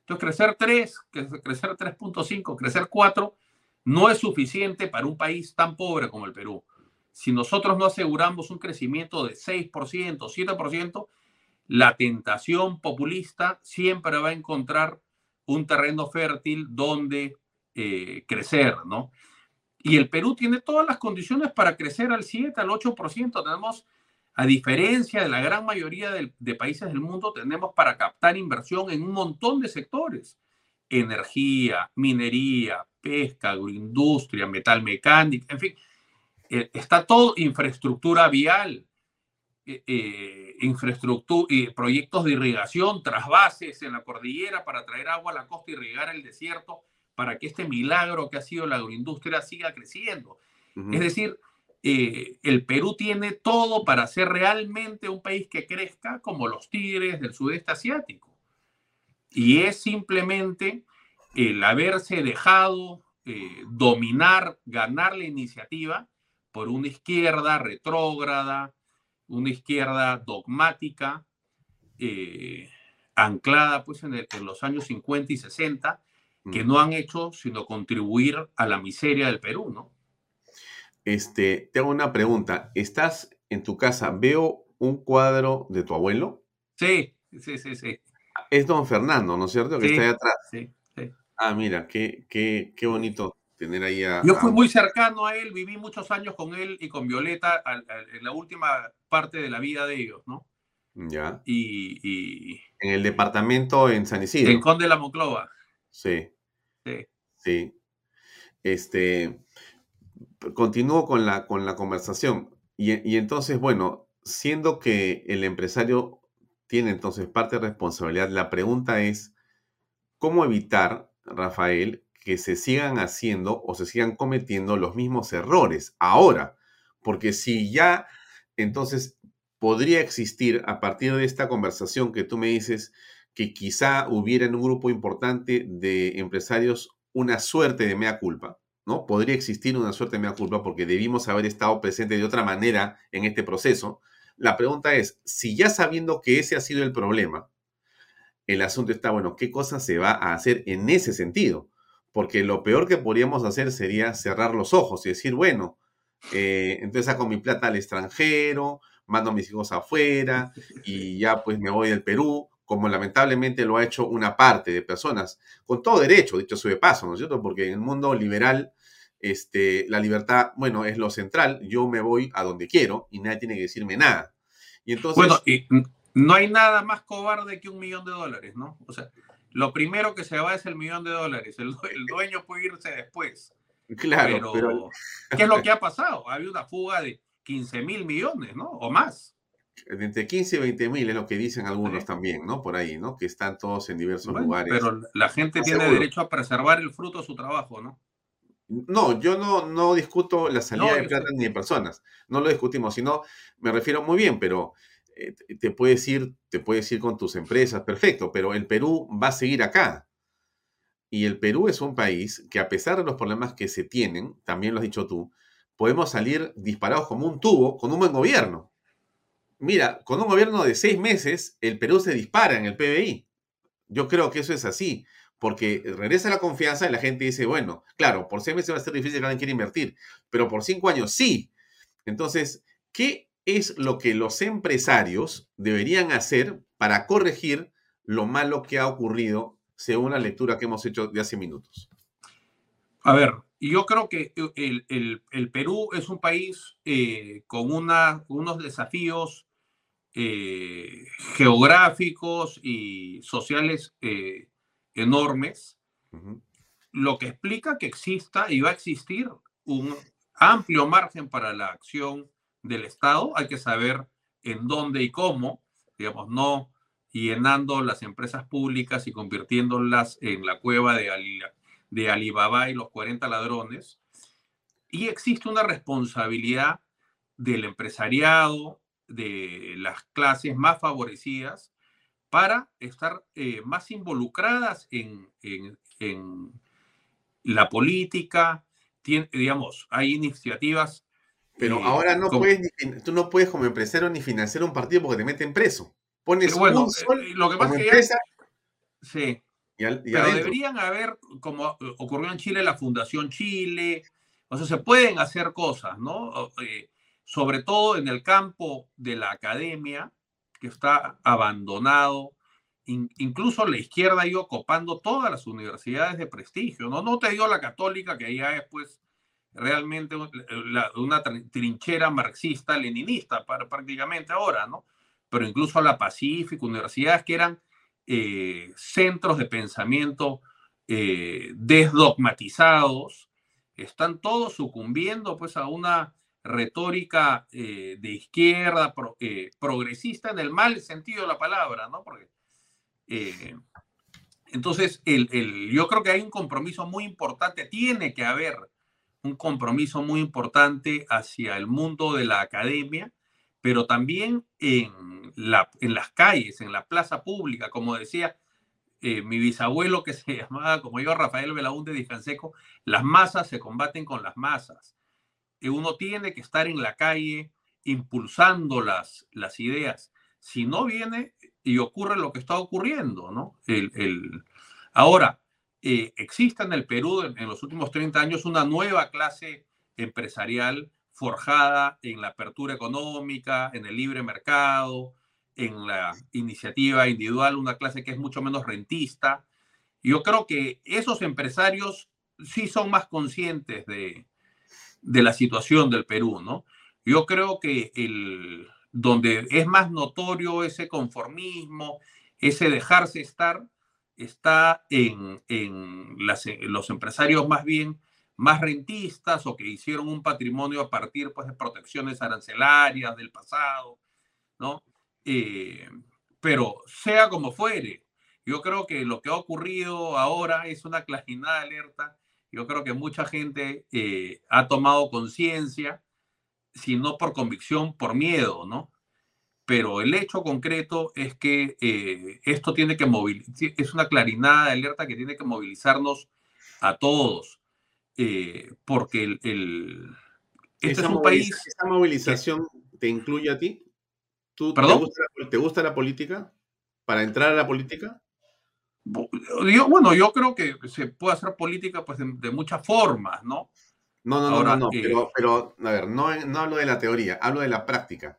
Entonces, crecer 3, crecer 3.5, crecer 4, no es suficiente para un país tan pobre como el Perú. Si nosotros no aseguramos un crecimiento de 6%, 7%, la tentación populista siempre va a encontrar un terreno fértil donde eh, crecer, ¿no? Y el Perú tiene todas las condiciones para crecer al 7, al 8%. Tenemos, a diferencia de la gran mayoría de, de países del mundo, tenemos para captar inversión en un montón de sectores. Energía, minería, pesca, agroindustria, metal mecánica, en fin, eh, está todo infraestructura vial, eh, eh, infraestructura y eh, proyectos de irrigación, trasvases en la cordillera para traer agua a la costa y irrigar el desierto para que este milagro que ha sido la agroindustria siga creciendo. Uh -huh. Es decir, eh, el Perú tiene todo para ser realmente un país que crezca como los tigres del sudeste asiático. Y es simplemente el haberse dejado eh, dominar, ganar la iniciativa por una izquierda retrógrada, una izquierda dogmática, eh, anclada pues en, el, en, los años 50 y 60, que no han hecho sino contribuir a la miseria del Perú, ¿no? Este, te hago una pregunta. Estás en tu casa, veo un cuadro de tu abuelo? Sí, sí, sí, sí. Es don Fernando, ¿no es cierto? Que Sí. está ahí atrás. sí, sí. Ah, mira, qué, qué, qué bonito tener ahí a... Yo fui a- muy cercano a él, viví muchos años con él y con Violeta al- al- en la última parte de la vida de ellos, ¿no? Ya. Y, y En el departamento en San Isidro. en Conde de la Monclova. Sí, Sí. sí. Este, continúo con la, con la conversación. Y, y entonces, bueno, siendo que el empresario tiene entonces parte de responsabilidad, la pregunta es, ¿cómo evitar, Rafael, que se sigan haciendo o se sigan cometiendo los mismos errores ahora? Porque si ya, entonces, podría existir a partir de esta conversación que tú me dices, que quizá hubiera en un grupo importante de empresarios una suerte de mea culpa, ¿no? Podría existir una suerte de mea culpa porque debimos haber estado presentes de otra manera en este proceso. La pregunta es, si ya sabiendo que ese ha sido el problema, el asunto está, bueno, ¿qué cosa se va a hacer en ese sentido? Porque lo peor que podríamos hacer sería cerrar los ojos y decir, bueno, eh, entonces saco mi plata al extranjero, mando a mis hijos afuera y ya pues me voy del Perú, como lamentablemente lo ha hecho una parte de personas, con todo derecho, dicho su de paso, ¿no es cierto? Porque en el mundo liberal, este, la libertad, bueno, es lo central, yo me voy a donde quiero y nadie tiene que decirme nada. Y entonces, Bueno, y n- no hay nada más cobarde que un millón de dólares, ¿no? O sea, lo primero que se va es el millón de dólares. El, due- el dueño puede irse después. claro, pero, pero ¿qué es lo que ha pasado? Había una fuga de 15 mil millones, ¿no? O más. entre 15 y 20 mil es lo que dicen algunos Sí. también, ¿no? Por ahí, ¿no? Que están todos en diversos Bueno, lugares. pero la gente ¿Estás tiene seguro? derecho a preservar el fruto de su trabajo, ¿no? No, yo no, no discuto la salida No, de plata ni de personas. No lo discutimos, sino me refiero muy bien, pero eh, te- puedes ir, te puedes ir con tus empresas, perfecto, pero el Perú va a seguir acá. Y el Perú es un país que a pesar de los problemas que se tienen, también lo has dicho tú, podemos salir disparados como un tubo con un buen gobierno. Mira, con un gobierno de seis meses, el Perú se dispara en el PBI. Yo creo que eso es así, porque regresa la confianza y la gente dice, bueno, claro, por seis meses va a ser difícil que alguien quiera invertir, pero por cinco años sí. Entonces, ¿qué es lo que los empresarios deberían hacer para corregir lo malo que ha ocurrido según la lectura que hemos hecho de hace minutos? A ver, yo creo que el, el- el Perú es un país eh, con una- unos desafíos eh, geográficos y sociales eh, enormes, lo que explica que exista y va a existir un amplio margen para la acción del Estado. Hay que saber en dónde y cómo, digamos, no llenando las empresas públicas y convirtiéndolas en la cueva de, Ali- de Alibaba y los 40 ladrones. Y existe una responsabilidad del empresariado, de las clases más favorecidas, para estar eh, más involucradas en, la política. Digamos, hay iniciativas. Pero eh, ahora no puedes, ni tú no puedes como empresario ni financiar un partido porque te meten preso. Pones bueno, un sol eh, lo que pasa como ya- empresa sí, y, al- y pero adentro. deberían haber, como eh, ocurrió en Chile, la Fundación Chile. O sea, se pueden hacer cosas, ¿no? Eh, sobre todo en el campo de la academia, que está abandonado. In- incluso la izquierda ha ido copando todas las universidades de prestigio, ¿no? No te digo la católica, que ya es pues realmente la- una trin- trinchera marxista-leninista prácticamente ahora, ¿no? Pero incluso la Pacífico, universidades que eran eh, centros de pensamiento eh, desdogmatizados, están todos sucumbiendo pues a una retórica eh, de izquierda pro- eh, progresista en el mal sentido de la palabra, ¿no? Porque eh, entonces el, el- yo creo que hay un compromiso muy importante, tiene que haber un compromiso muy importante hacia el mundo de la academia, pero también en, la, en las calles, en la plaza pública, como decía eh, mi bisabuelo que se llamaba, como yo, Rafael Belaúnde de Canseco, las masas se combaten con las masas. Y uno tiene que estar en la calle impulsando las, las ideas. Si no viene y ocurre lo que está ocurriendo, ¿no? El, el... Ahora, eh, existe en el Perú en, en los últimos 30 años una nueva clase empresarial forjada en la apertura económica, en el libre mercado, en la iniciativa individual, una clase que es mucho menos rentista. Yo creo que esos empresarios sí son más conscientes de, de la situación del Perú, ¿no? Yo creo que el, donde es más notorio ese conformismo, ese dejarse estar, está en, en los empresarios más bien más rentistas o que hicieron un patrimonio a partir pues, de protecciones arancelarias del pasado, ¿no? Eh, pero sea como fuere, yo creo que lo que ha ocurrido ahora es una clarinada alerta. Yo creo que mucha gente eh, ha tomado conciencia, si no por convicción, por miedo, ¿no? Pero el hecho concreto es que eh, esto tiene que movilizar, es una clarinada de alerta que tiene que movilizarnos a todos, eh, porque el, el este es un país... ¿Esta movilización te incluye a ti? ¿Tú, Te, gusta la, te gusta la política? ¿Para entrar a la política? Yo, bueno, yo creo que se puede hacer política pues, de, muchas formas, ¿no? No, no, no, no, pero, eh, pero, a ver, no, no hablo de la teoría, hablo de la práctica.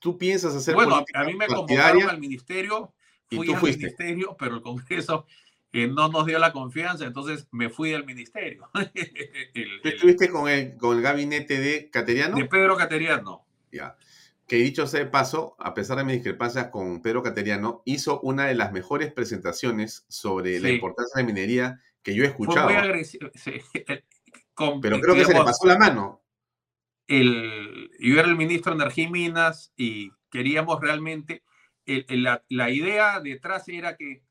¿Tú piensas hacer bueno, a mí me convocaron al ministerio, fui al ministerio, pero el Congreso eh, no nos dio la confianza, entonces me fui del ministerio. ¿Tú estuviste con el, con el gabinete de Cateriano? De Pedro Cateriano. Ya que dicho sea de paso, a pesar de mis discrepancias con Pedro Cateriano, hizo una de las mejores presentaciones sobre la importancia de minería que yo he escuchado. Fue muy agresivo. Pero creo que se le pasó la mano. Yo era el ministro de Energía y Minas y queríamos realmente, la, la idea detrás era que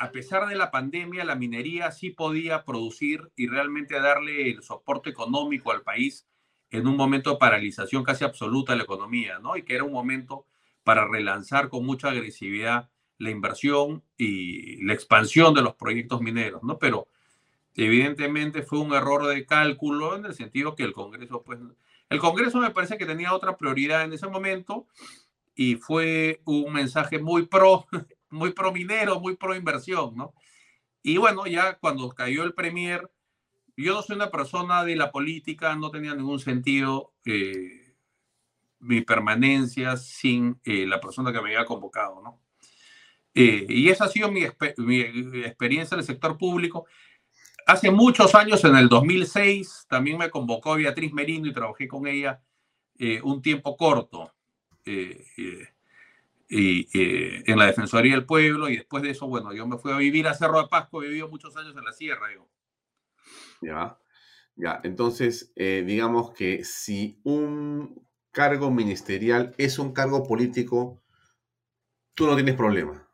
a pesar de la pandemia, la minería sí podía producir y realmente darle el soporte económico al país en un momento de paralización casi absoluta de la economía, ¿no? Y que era un momento para relanzar con mucha agresividad la inversión y la expansión de los proyectos mineros, ¿no? Pero evidentemente fue un error de cálculo en el sentido que el Congreso, pues, el Congreso me parece que tenía otra prioridad en ese momento y fue un mensaje muy pro, muy pro minero, muy pro inversión, ¿no? Y bueno, ya cuando cayó el Premier, yo no soy una persona de la política, no tenía ningún sentido eh, mi permanencia sin eh, la persona que me había convocado, ¿no? Eh, y esa ha sido mi, experiencia en el sector público. Hace muchos años, en el 2006, también me convocó Beatriz Merino y trabajé con ella un tiempo corto y, en la Defensoría del Pueblo. Y después de eso, bueno, yo me fui a vivir a Cerro de Pasco, he vivido muchos años en la sierra. Yo. Ya, ya. Entonces, eh, digamos que si un cargo ministerial es un cargo político, tú no tienes problema.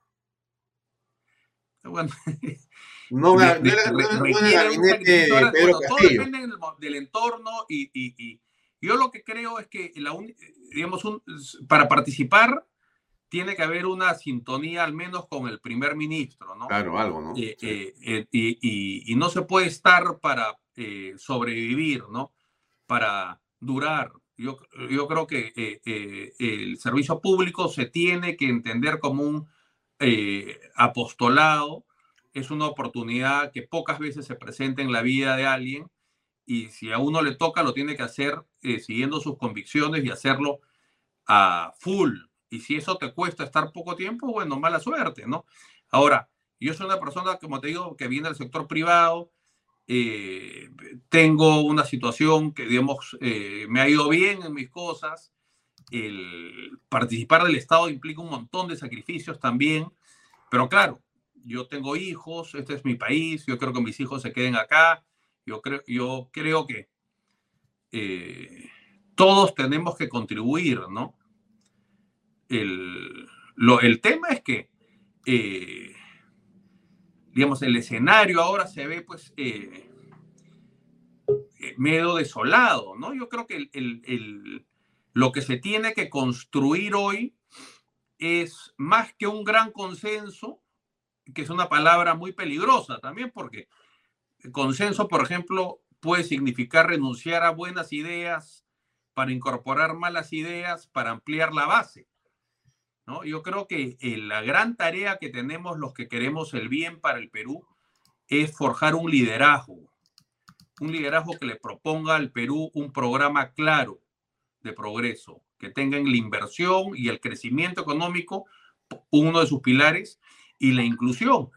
Bueno. No, no, el gabinete de Pedro Todo depende del, entorno y, y, yo lo que creo es que, la digamos, un, para participar tiene que haber una sintonía al menos con el primer ministro, ¿no? Claro, algo, ¿no? Eh, eh, y, no se puede estar para eh, sobrevivir, ¿no? Para durar. Yo, yo creo que el servicio público se tiene que entender como un apostolado, es una oportunidad que pocas veces se presenta en la vida de alguien y si a uno le toca lo tiene que hacer siguiendo sus convicciones y hacerlo a full, y si eso te cuesta estar poco tiempo, bueno, mala suerte, ¿no? Ahora, yo soy una persona, como te digo, que viene del sector privado, eh, tengo una situación que, digamos, eh, me ha ido bien en mis cosas. El participar del Estado implica un montón de sacrificios también, pero claro, yo tengo hijos, este es mi país, yo creo que mis hijos se queden acá, yo creo, yo creo que eh, todos tenemos que contribuir, ¿no? el, lo, el tema es que, eh, digamos, el escenario ahora se ve pues eh, medio desolado, ¿no? Yo creo que el, lo que se tiene que construir hoy es más que un gran consenso, que es una palabra muy peligrosa también, porque consenso, por ejemplo, puede significar renunciar a buenas ideas para incorporar malas ideas, para ampliar la base. ¿no? Yo creo que eh, la gran tarea que tenemos los que queremos el bien para el Perú es forjar un liderazgo. un liderazgo que le proponga al Perú un programa claro de progreso, que tengan la inversión y el crecimiento económico, uno de sus pilares, y la inclusión.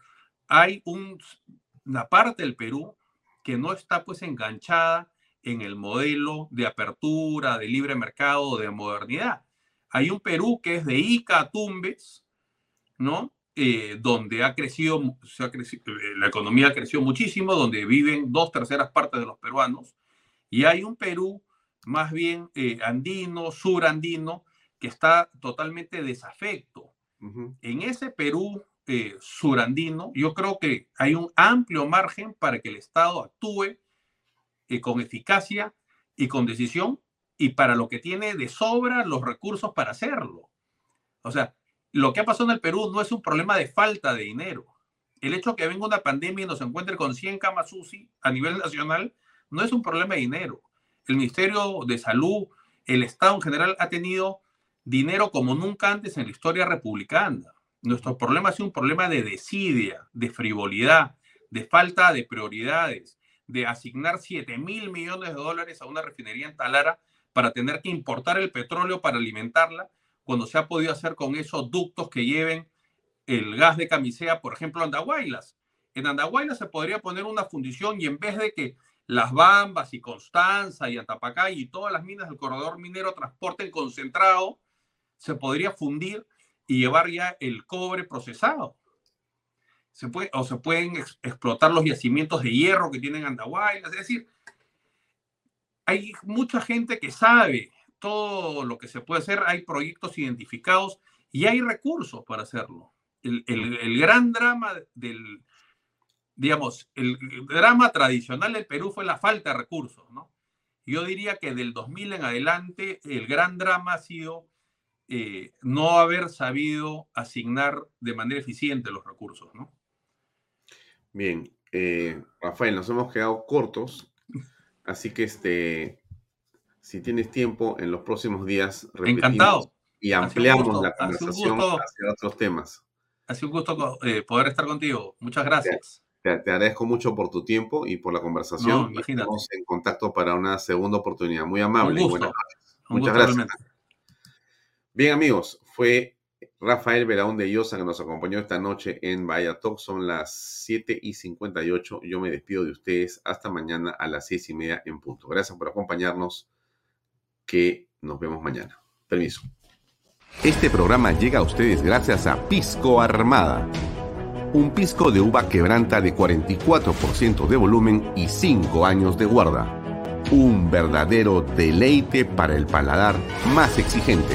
Hay una parte del Perú que no está pues enganchada en el modelo de apertura, de libre mercado, de modernidad. Hay un Perú que es de Ica a Tumbes, ¿no? Eh, donde ha crecido, se ha crecido, eh, la economía ha crecido muchísimo, donde viven dos terceras partes de los peruanos, y hay un Perú más bien eh, andino, surandino, que está totalmente desafecto. En ese Perú surandino, yo creo que hay un amplio margen para que el Estado actúe con eficacia y con decisión, y para lo que tiene de sobra los recursos para hacerlo. O sea, lo que ha pasado en el Perú no es un problema de falta de dinero. El hecho de que venga una pandemia y nos encuentre con 100 camas UCI a nivel nacional no es un problema de dinero. El Ministerio de Salud, el Estado en general ha tenido dinero como nunca antes en la historia republicana. Nuestro problema es un problema de desidia, de frivolidad, de falta de prioridades, de asignar 7 mil millones de dólares a una refinería en Talara para tener que importar el petróleo para alimentarla cuando se ha podido hacer con esos ductos que lleven el gas de camisea, por ejemplo, Andahuaylas. En Andahuaylas se podría poner una fundición y en vez de que las Bambas y Constanza y Antapacay y todas las minas del corredor minero transporten concentrado, se podría fundir y llevar ya el cobre procesado. Se puede, o se pueden explotar los yacimientos de hierro que tienen Andahuaylas. Es decir, hay mucha gente que sabe todo lo que se puede hacer, hay proyectos identificados y hay recursos para hacerlo. El, gran drama del, digamos, el drama tradicional del Perú fue la falta de recursos, ¿no? Yo diría que del 2000 en adelante el gran drama ha sido eh, no haber sabido asignar de manera eficiente los recursos, ¿no? Bien, eh, Rafael, nos hemos quedado cortos, así que este, si tienes tiempo, en los próximos días Encantado. y ampliamos la conversación hacia otros temas. Ha sido un gusto eh, poder estar contigo. Muchas gracias. Te, agradezco mucho por tu tiempo y por la conversación. Estamos en contacto para una segunda oportunidad. Muy amable. Muchas gracias. Bien, amigos, fue Rafael Veraón de Llosa que nos acompañó esta noche en Vaya Talk. Son las 7 y 58. Yo me despido de ustedes hasta mañana a las 6 y media en punto. Gracias por acompañarnos que nos vemos mañana. Permiso. Este programa llega a ustedes gracias a Pisco Armada. Un pisco de uva quebranta de 44% de volumen y 5 años de guarda. Un verdadero deleite para el paladar más exigente.